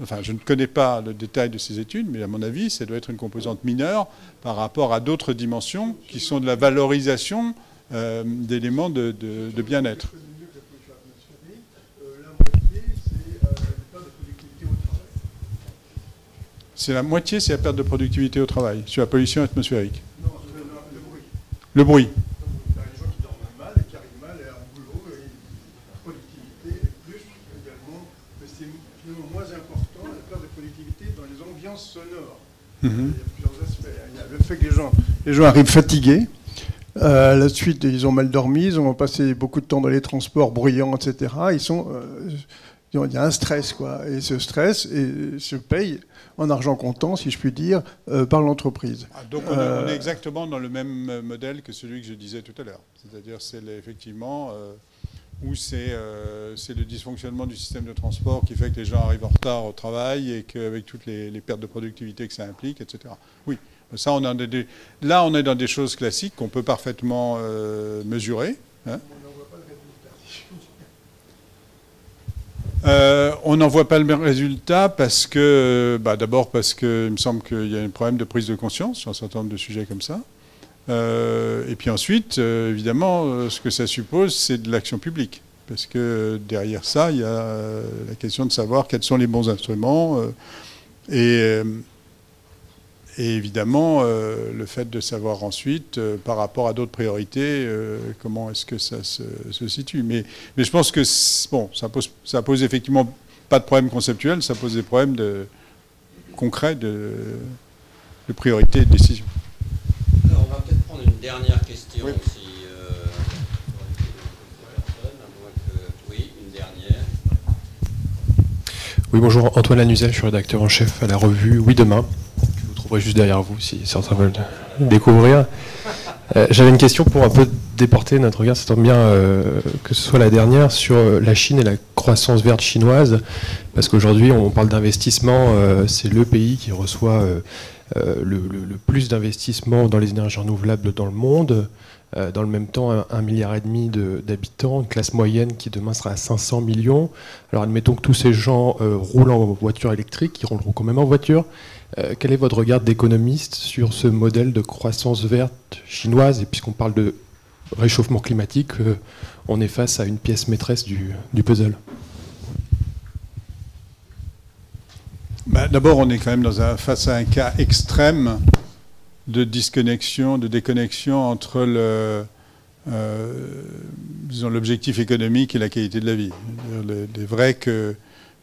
enfin, je ne connais pas le détail de ces études, mais à mon avis, ça doit être une composante mineure par rapport à d'autres dimensions qui sont de la valorisation d'éléments de, de bien-être. C'est la moitié, c'est la perte de productivité au travail, sur la pollution atmosphérique. Le bruit. Il y a des gens qui dorment mal et qui arrivent mal à un boulot et la productivité est plus également, mais c'est finalement moins important la perte de productivité dans les ambiances sonores. Mhm. Il y a plusieurs aspects. Il y a le fait que les gens, les gens arrivent fatigués. Euh, à la suite, ils ont mal dormi, ils ont passé beaucoup de temps dans les transports bruyants, etc. Ils sont, euh, il y a un stress, quoi. Et ce stress se paye en argent comptant, si je puis dire, euh, par l'entreprise. Ah, donc on, est euh, exactement dans le même modèle que celui que je disais tout à l'heure. C'est-à-dire c'est effectivement euh, où c'est le dysfonctionnement du système de transport qui fait que les gens arrivent en retard au travail et qu'avec toutes les, pertes de productivité que ça implique, etc. Oui, ça on des, là on est dans des choses classiques qu'on peut parfaitement mesurer. Hein. Euh, on n'en voit pas le même résultat parce que, bah, d'abord parce qu'il me semble qu'il y a un problème de prise de conscience sur un certain nombre de sujets comme ça. Euh, et puis ensuite, euh, évidemment, ce que ça suppose, c'est de l'action publique. Parce que derrière ça, il y a la question de savoir quels sont les bons instruments. et et évidemment, euh, le fait de savoir ensuite, euh, par rapport à d'autres priorités, euh, comment est-ce que ça se, situe. Mais, mais, je pense que bon, ça pose, ça pose effectivement pas de problème conceptuel, ça pose des problèmes de, concrets de, de priorité et de décision. Alors, on va peut-être prendre une dernière question. Oui. Si, oui, une dernière. Oui, bonjour, Antoine Lanuzel, je suis rédacteur en chef à la revue Oui Demain juste derrière vous si certains veulent découvrir. Euh, j'avais une question pour un peu déporter notre regard, ça tombe bien euh, que ce soit la dernière, sur euh, la Chine et la croissance verte chinoise, parce qu'aujourd'hui on parle d'investissement, c'est le pays qui reçoit le, plus d'investissements dans les énergies renouvelables dans le monde. Euh, dans le même temps un, milliard et demi de- d'habitants, une classe moyenne qui demain sera à 500 millions. Alors admettons que tous ces gens euh, roulent en voiture électrique, ils rouleront quand même en voiture. Euh, quel est votre regard d'économiste sur ce modèle de croissance verte chinoise? Et puisqu'on parle de réchauffement climatique, on est face à une pièce maîtresse du, puzzle. Bah, D'abord, on est quand même face à un cas extrême de disconnexion, de déconnexion entre euh, l'objectif économique et la qualité de la vie. Il est vrai que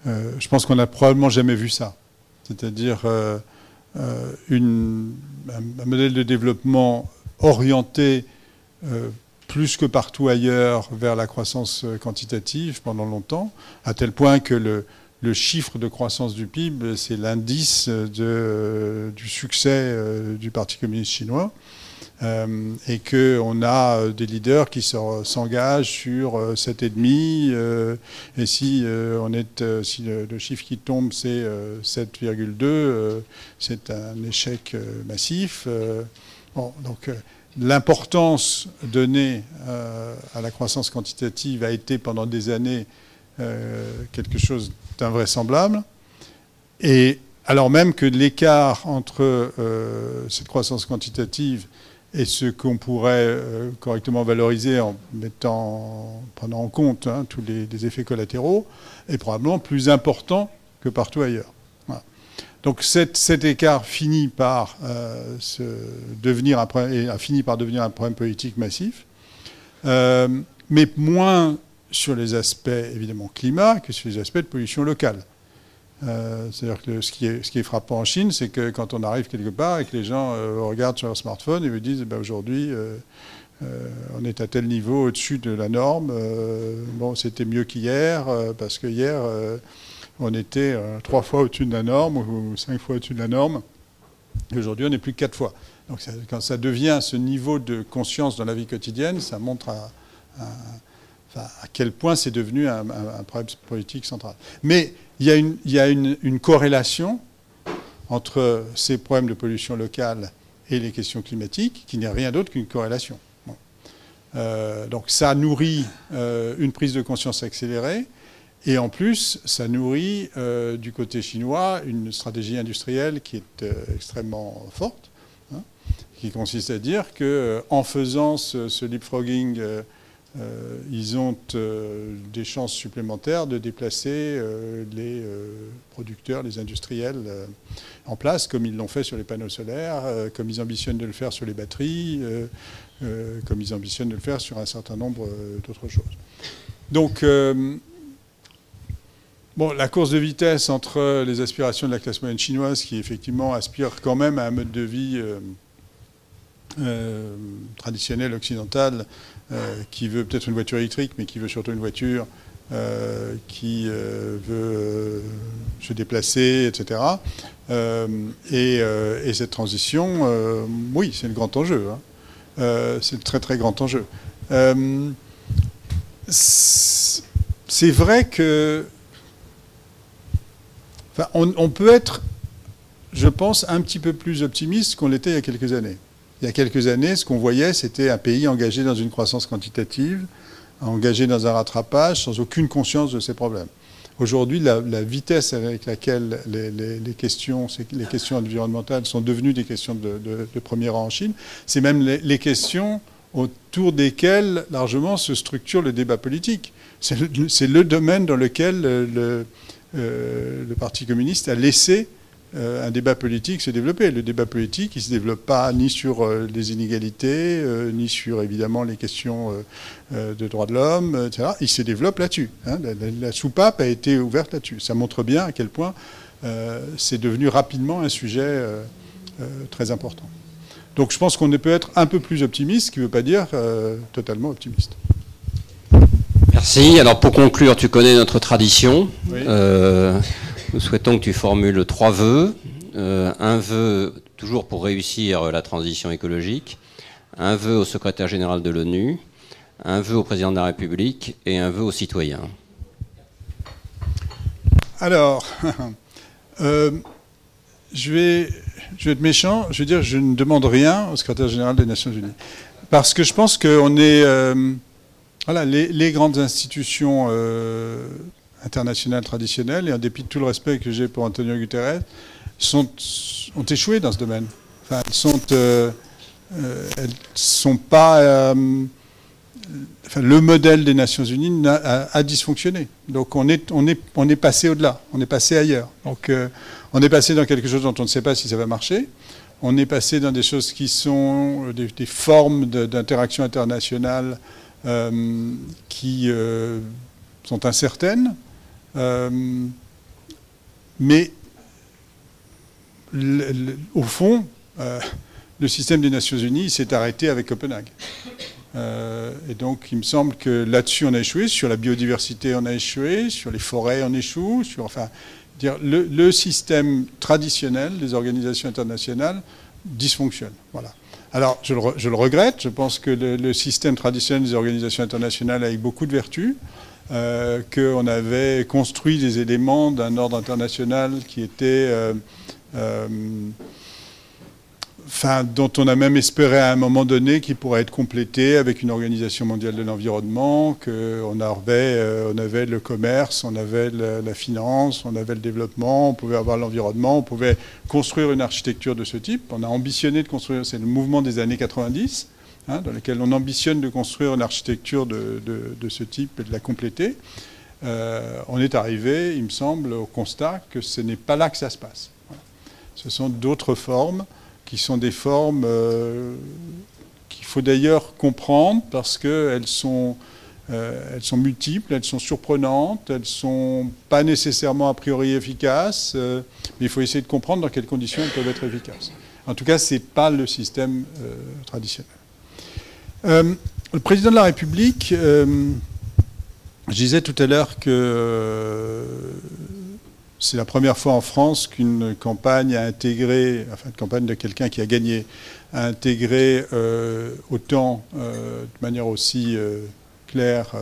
euh, je pense qu'on n'a probablement jamais vu ça. C'est-à-dire euh, un, modèle de développement orienté plus que partout ailleurs vers la croissance quantitative pendant longtemps, à tel point que le, le chiffre de croissance du PIB, c'est l'indice du succès euh, du Parti communiste chinois. Euh, et qu'on a euh, des leaders qui s'en- s'engagent sur euh, 7,5. euh, et si, on est, si le, chiffre qui tombe, c'est euh, 7,2, euh, c'est un échec massif. donc, l'importance donnée à la croissance quantitative a été pendant des années quelque chose d'invraisemblable. Et alors même que l'écart entre euh, cette croissance quantitative et ce qu'on pourrait euh, correctement valoriser en mettant, en prenant en compte hein, tous les, effets collatéraux, est probablement plus important que partout ailleurs. Donc cet, écart finit par euh, se devenir un problème, et a fini par devenir un problème politique massif, mais moins sur les aspects évidemment climat que sur les aspects de pollution locale. Euh, C'est-à-dire que ce qui, est, ce qui est frappant en Chine, c'est que quand on arrive quelque part et que les gens euh, regardent sur leur smartphone et vous disent eh ben, aujourd'hui euh, on est à tel niveau au-dessus de la norme, bon c'était mieux qu'hier parce que hier on était trois fois au-dessus de la norme ou cinq fois au-dessus de la norme et aujourd'hui on n'est plus que quatre fois. Donc quand ça devient ce niveau de conscience dans la vie quotidienne, ça montre à, à- à quel point c'est devenu un, problème politique central. Mais il y a, une, corrélation entre ces problèmes de pollution locale et les questions climatiques, qui n'est rien d'autre qu'une corrélation. Euh, donc ça nourrit euh, une prise de conscience accélérée, et en plus, ça nourrit euh, du côté chinois une stratégie industrielle qui est extrêmement forte, hein, qui consiste à dire que en faisant ce leapfrogging, euh, ils ont euh, des chances supplémentaires de déplacer euh, les producteurs, les industriels en place, comme ils l'ont fait sur les panneaux solaires, comme ils ambitionnent de le faire sur les batteries, comme ils ambitionnent de le faire sur un certain nombre d'autres choses. Donc, Bon, la course de vitesse entre les aspirations de la classe moyenne chinoise, qui effectivement aspire quand même à un mode de vie traditionnel occidental, qui veut peut-être une voiture électrique, mais qui veut surtout une voiture euh, qui euh, veut euh, se déplacer, etc. Euh, et, euh, et cette transition, euh, oui, c'est le grand enjeu. hein. Euh, c'est le très très grand enjeu. Euh, c'est vrai que Enfin, on peut être, je pense, un petit peu plus optimiste qu'on l'était il y a quelques années. Il y a quelques années, ce qu'on voyait, c'était un pays engagé dans une croissance quantitative, engagé dans un rattrapage, sans aucune conscience de ses problèmes. Aujourd'hui, la, vitesse avec laquelle les, questions, environnementales sont devenues des questions de, premier rang en Chine, c'est même les, questions autour desquelles largement se structure le débat politique. C'est le, domaine dans lequel euh, le, euh, le Parti communiste a laissé un débat politique se développer. Le débat politique, il ne se développe pas ni sur euh, les inégalités, euh, ni sur évidemment les questions euh, euh, de droits de l'homme, euh, etc. Il se développe là-dessus. hein. La, la- la soupape a été ouverte là-dessus. Ça montre bien à quel point euh, c'est devenu rapidement un sujet euh, euh, très important. Donc je pense qu'on peut être un peu plus optimiste, ce qui ne veut pas dire euh, totalement optimiste. Merci. Alors pour conclure, tu connais notre tradition. Oui. Nous souhaitons que tu formules trois vœux. Euh, un vœu toujours pour réussir la transition écologique, un vœu au secrétaire général de l'ONU, un vœu au président de la République et un vœu aux citoyens. Alors, euh, je, vais, je vais être méchant, je vais dire je ne demande rien au secrétaire général des Nations Unies. parce que je pense qu'on est... Euh, voilà, les, grandes institutions internationales traditionnelles, et en dépit de tout le respect que j'ai pour Antonio Guterres, sont, ont échoué dans ce domaine. Elles sont, euh, elles sont pas le modèle des Nations Unies a, dysfonctionné. Donc on est, on est, on est passé au-delà, on est passé ailleurs. Donc euh, on est passé dans quelque chose dont on ne sait pas si ça va marcher. On est passé dans des choses qui sont des, formes d'interaction internationale euh, qui euh, sont incertaines. Mais au fond, le système des Nations Unies s'est arrêté avec Copenhague. Euh, et donc, il me semble que là-dessus, on a échoué. Sur la biodiversité, on a échoué. Sur les forêts, on échoue. Sur, enfin, le, système traditionnel des organisations internationales dysfonctionne. Voilà. Alors, je le, regrette. Je pense que le, système traditionnel des organisations internationales a eu beaucoup de vertus. Euh, qu'on avait construit des éléments d'un ordre international qui était euh, enfin, dont on a même espéré à un moment donné qu'il pourrait être complété avec une organisation mondiale de l'environnement, qu'on avait, euh, on avait le commerce, on avait la finance, on avait le développement, on pouvait avoir l'environnement, on pouvait construire une architecture de ce type. On a ambitionné de construire, c'est le mouvement des années 90, hein, dans lequel on ambitionne de construire une architecture de, ce type et de la compléter. Euh, on est arrivé, il me semble, au constat que ce n'est pas là que ça se passe. Ce sont d'autres formes qui sont des formes euh, qu'il faut d'ailleurs comprendre parce qu'elles sont, euh, sont multiples, elles sont surprenantes, elles ne sont pas nécessairement a priori efficaces, mais il faut essayer de comprendre dans quelles conditions elles peuvent être efficaces. En tout cas, ce n'est pas le système traditionnel. Le président de la République, je disais tout à l'heure que c'est la première fois en France qu'une campagne a intégré, enfin une campagne de quelqu'un qui a gagné, a intégré euh, autant, euh, de manière aussi euh, claire,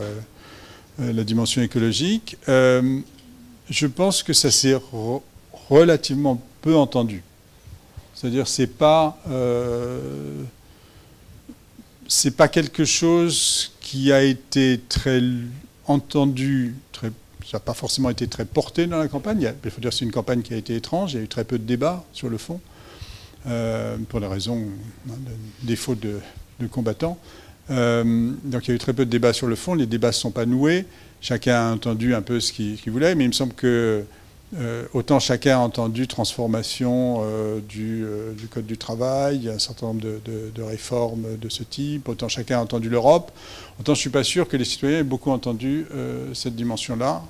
la dimension écologique. je pense que ça s'est relativement peu entendu. C'est-à-dire, c'est pas, c'est pas quelque chose qui a été très entendu, ça n'a pas forcément été très porté dans la campagne. Il faut dire que c'est une campagne qui a été étrange. Il y a eu très peu de débats sur le fond, euh, pour des raisons hein, de défaut de, combattants. Euh, donc il y a eu très peu de débats sur le fond. Les débats ne sont pas noués. Chacun a entendu un peu ce qu'il voulait, mais il me semble que euh, autant chacun a entendu transformation euh, euh, du, Code du travail, un certain nombre de, réformes de ce type, autant chacun a entendu l'Europe, autant je ne suis pas sûr que les citoyens aient beaucoup entendu cette dimension-là,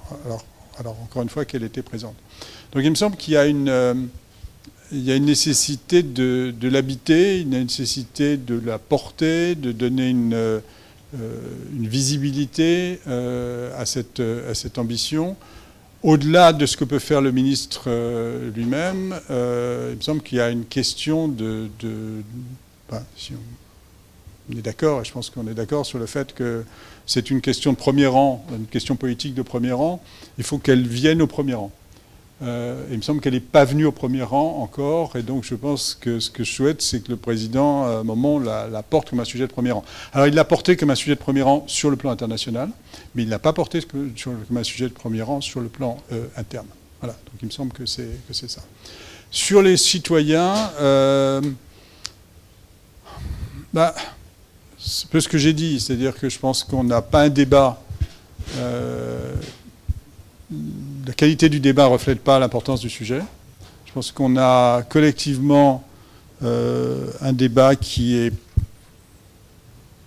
alors, encore une fois qu'elle était présente. Donc il me semble qu'il y a une, il y a une nécessité de, l'habiter, une nécessité de la porter, de donner une, visibilité à cette ambition au-delà de ce que peut faire le ministre euh, lui-même, euh, il me semble qu'il y a une question de... si on, est d'accord, et je pense qu'on est d'accord sur le fait que c'est une question de premier rang, une question politique de premier rang, il faut qu'elle vienne au premier rang. Euh, il me semble qu'elle n'est pas venue au premier rang encore, et donc je pense que ce que je souhaite, c'est que le président, à un moment, la, porte comme un sujet de premier rang. Alors il l'a porté comme un sujet de premier rang sur le plan international, mais il ne l'a pas porté comme un sujet de premier rang sur le plan euh, interne. Voilà, donc il me semble que c'est ça. Sur les citoyens, euh, bah, c'est peu ce que j'ai dit, c'est-à-dire que je pense qu'on n'a pas un débat la qualité du débat ne reflète pas l'importance du sujet. Je pense qu'on a collectivement euh, un débat qui est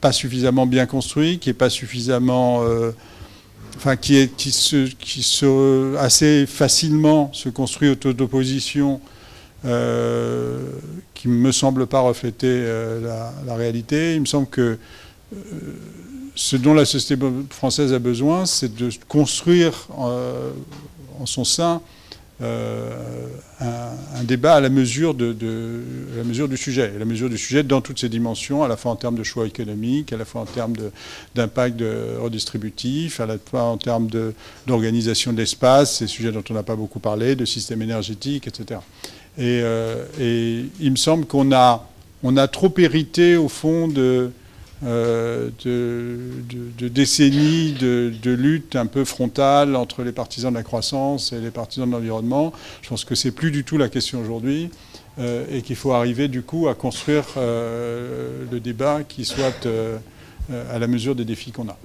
pas suffisamment bien construit, qui est pas suffisamment, euh, enfin qui est qui se, qui se assez facilement se construit autour d'opposition, euh, qui me semble pas refléter la, la, réalité. Il me semble que ce dont la société française a besoin, c'est de construire euh, en son sein euh, un, débat à la mesure, de, la mesure du sujet, à la mesure du sujet dans toutes ses dimensions, à la fois en termes de choix économiques, à la fois en termes d'impact redistributif, à la fois en termes d'organisation de, l'espace, ces sujets dont on n'a pas beaucoup parlé, de système énergétique, etc. Et, euh, et il me semble qu'on a, on a trop hérité, au fond, de de, de, décennies de, lutte un peu frontale entre les partisans de la croissance et les partisans de l'environnement. Je pense que c'est plus du tout la question aujourd'hui et qu'il faut arriver du coup à construire le débat qui soit à la mesure des défis qu'on a.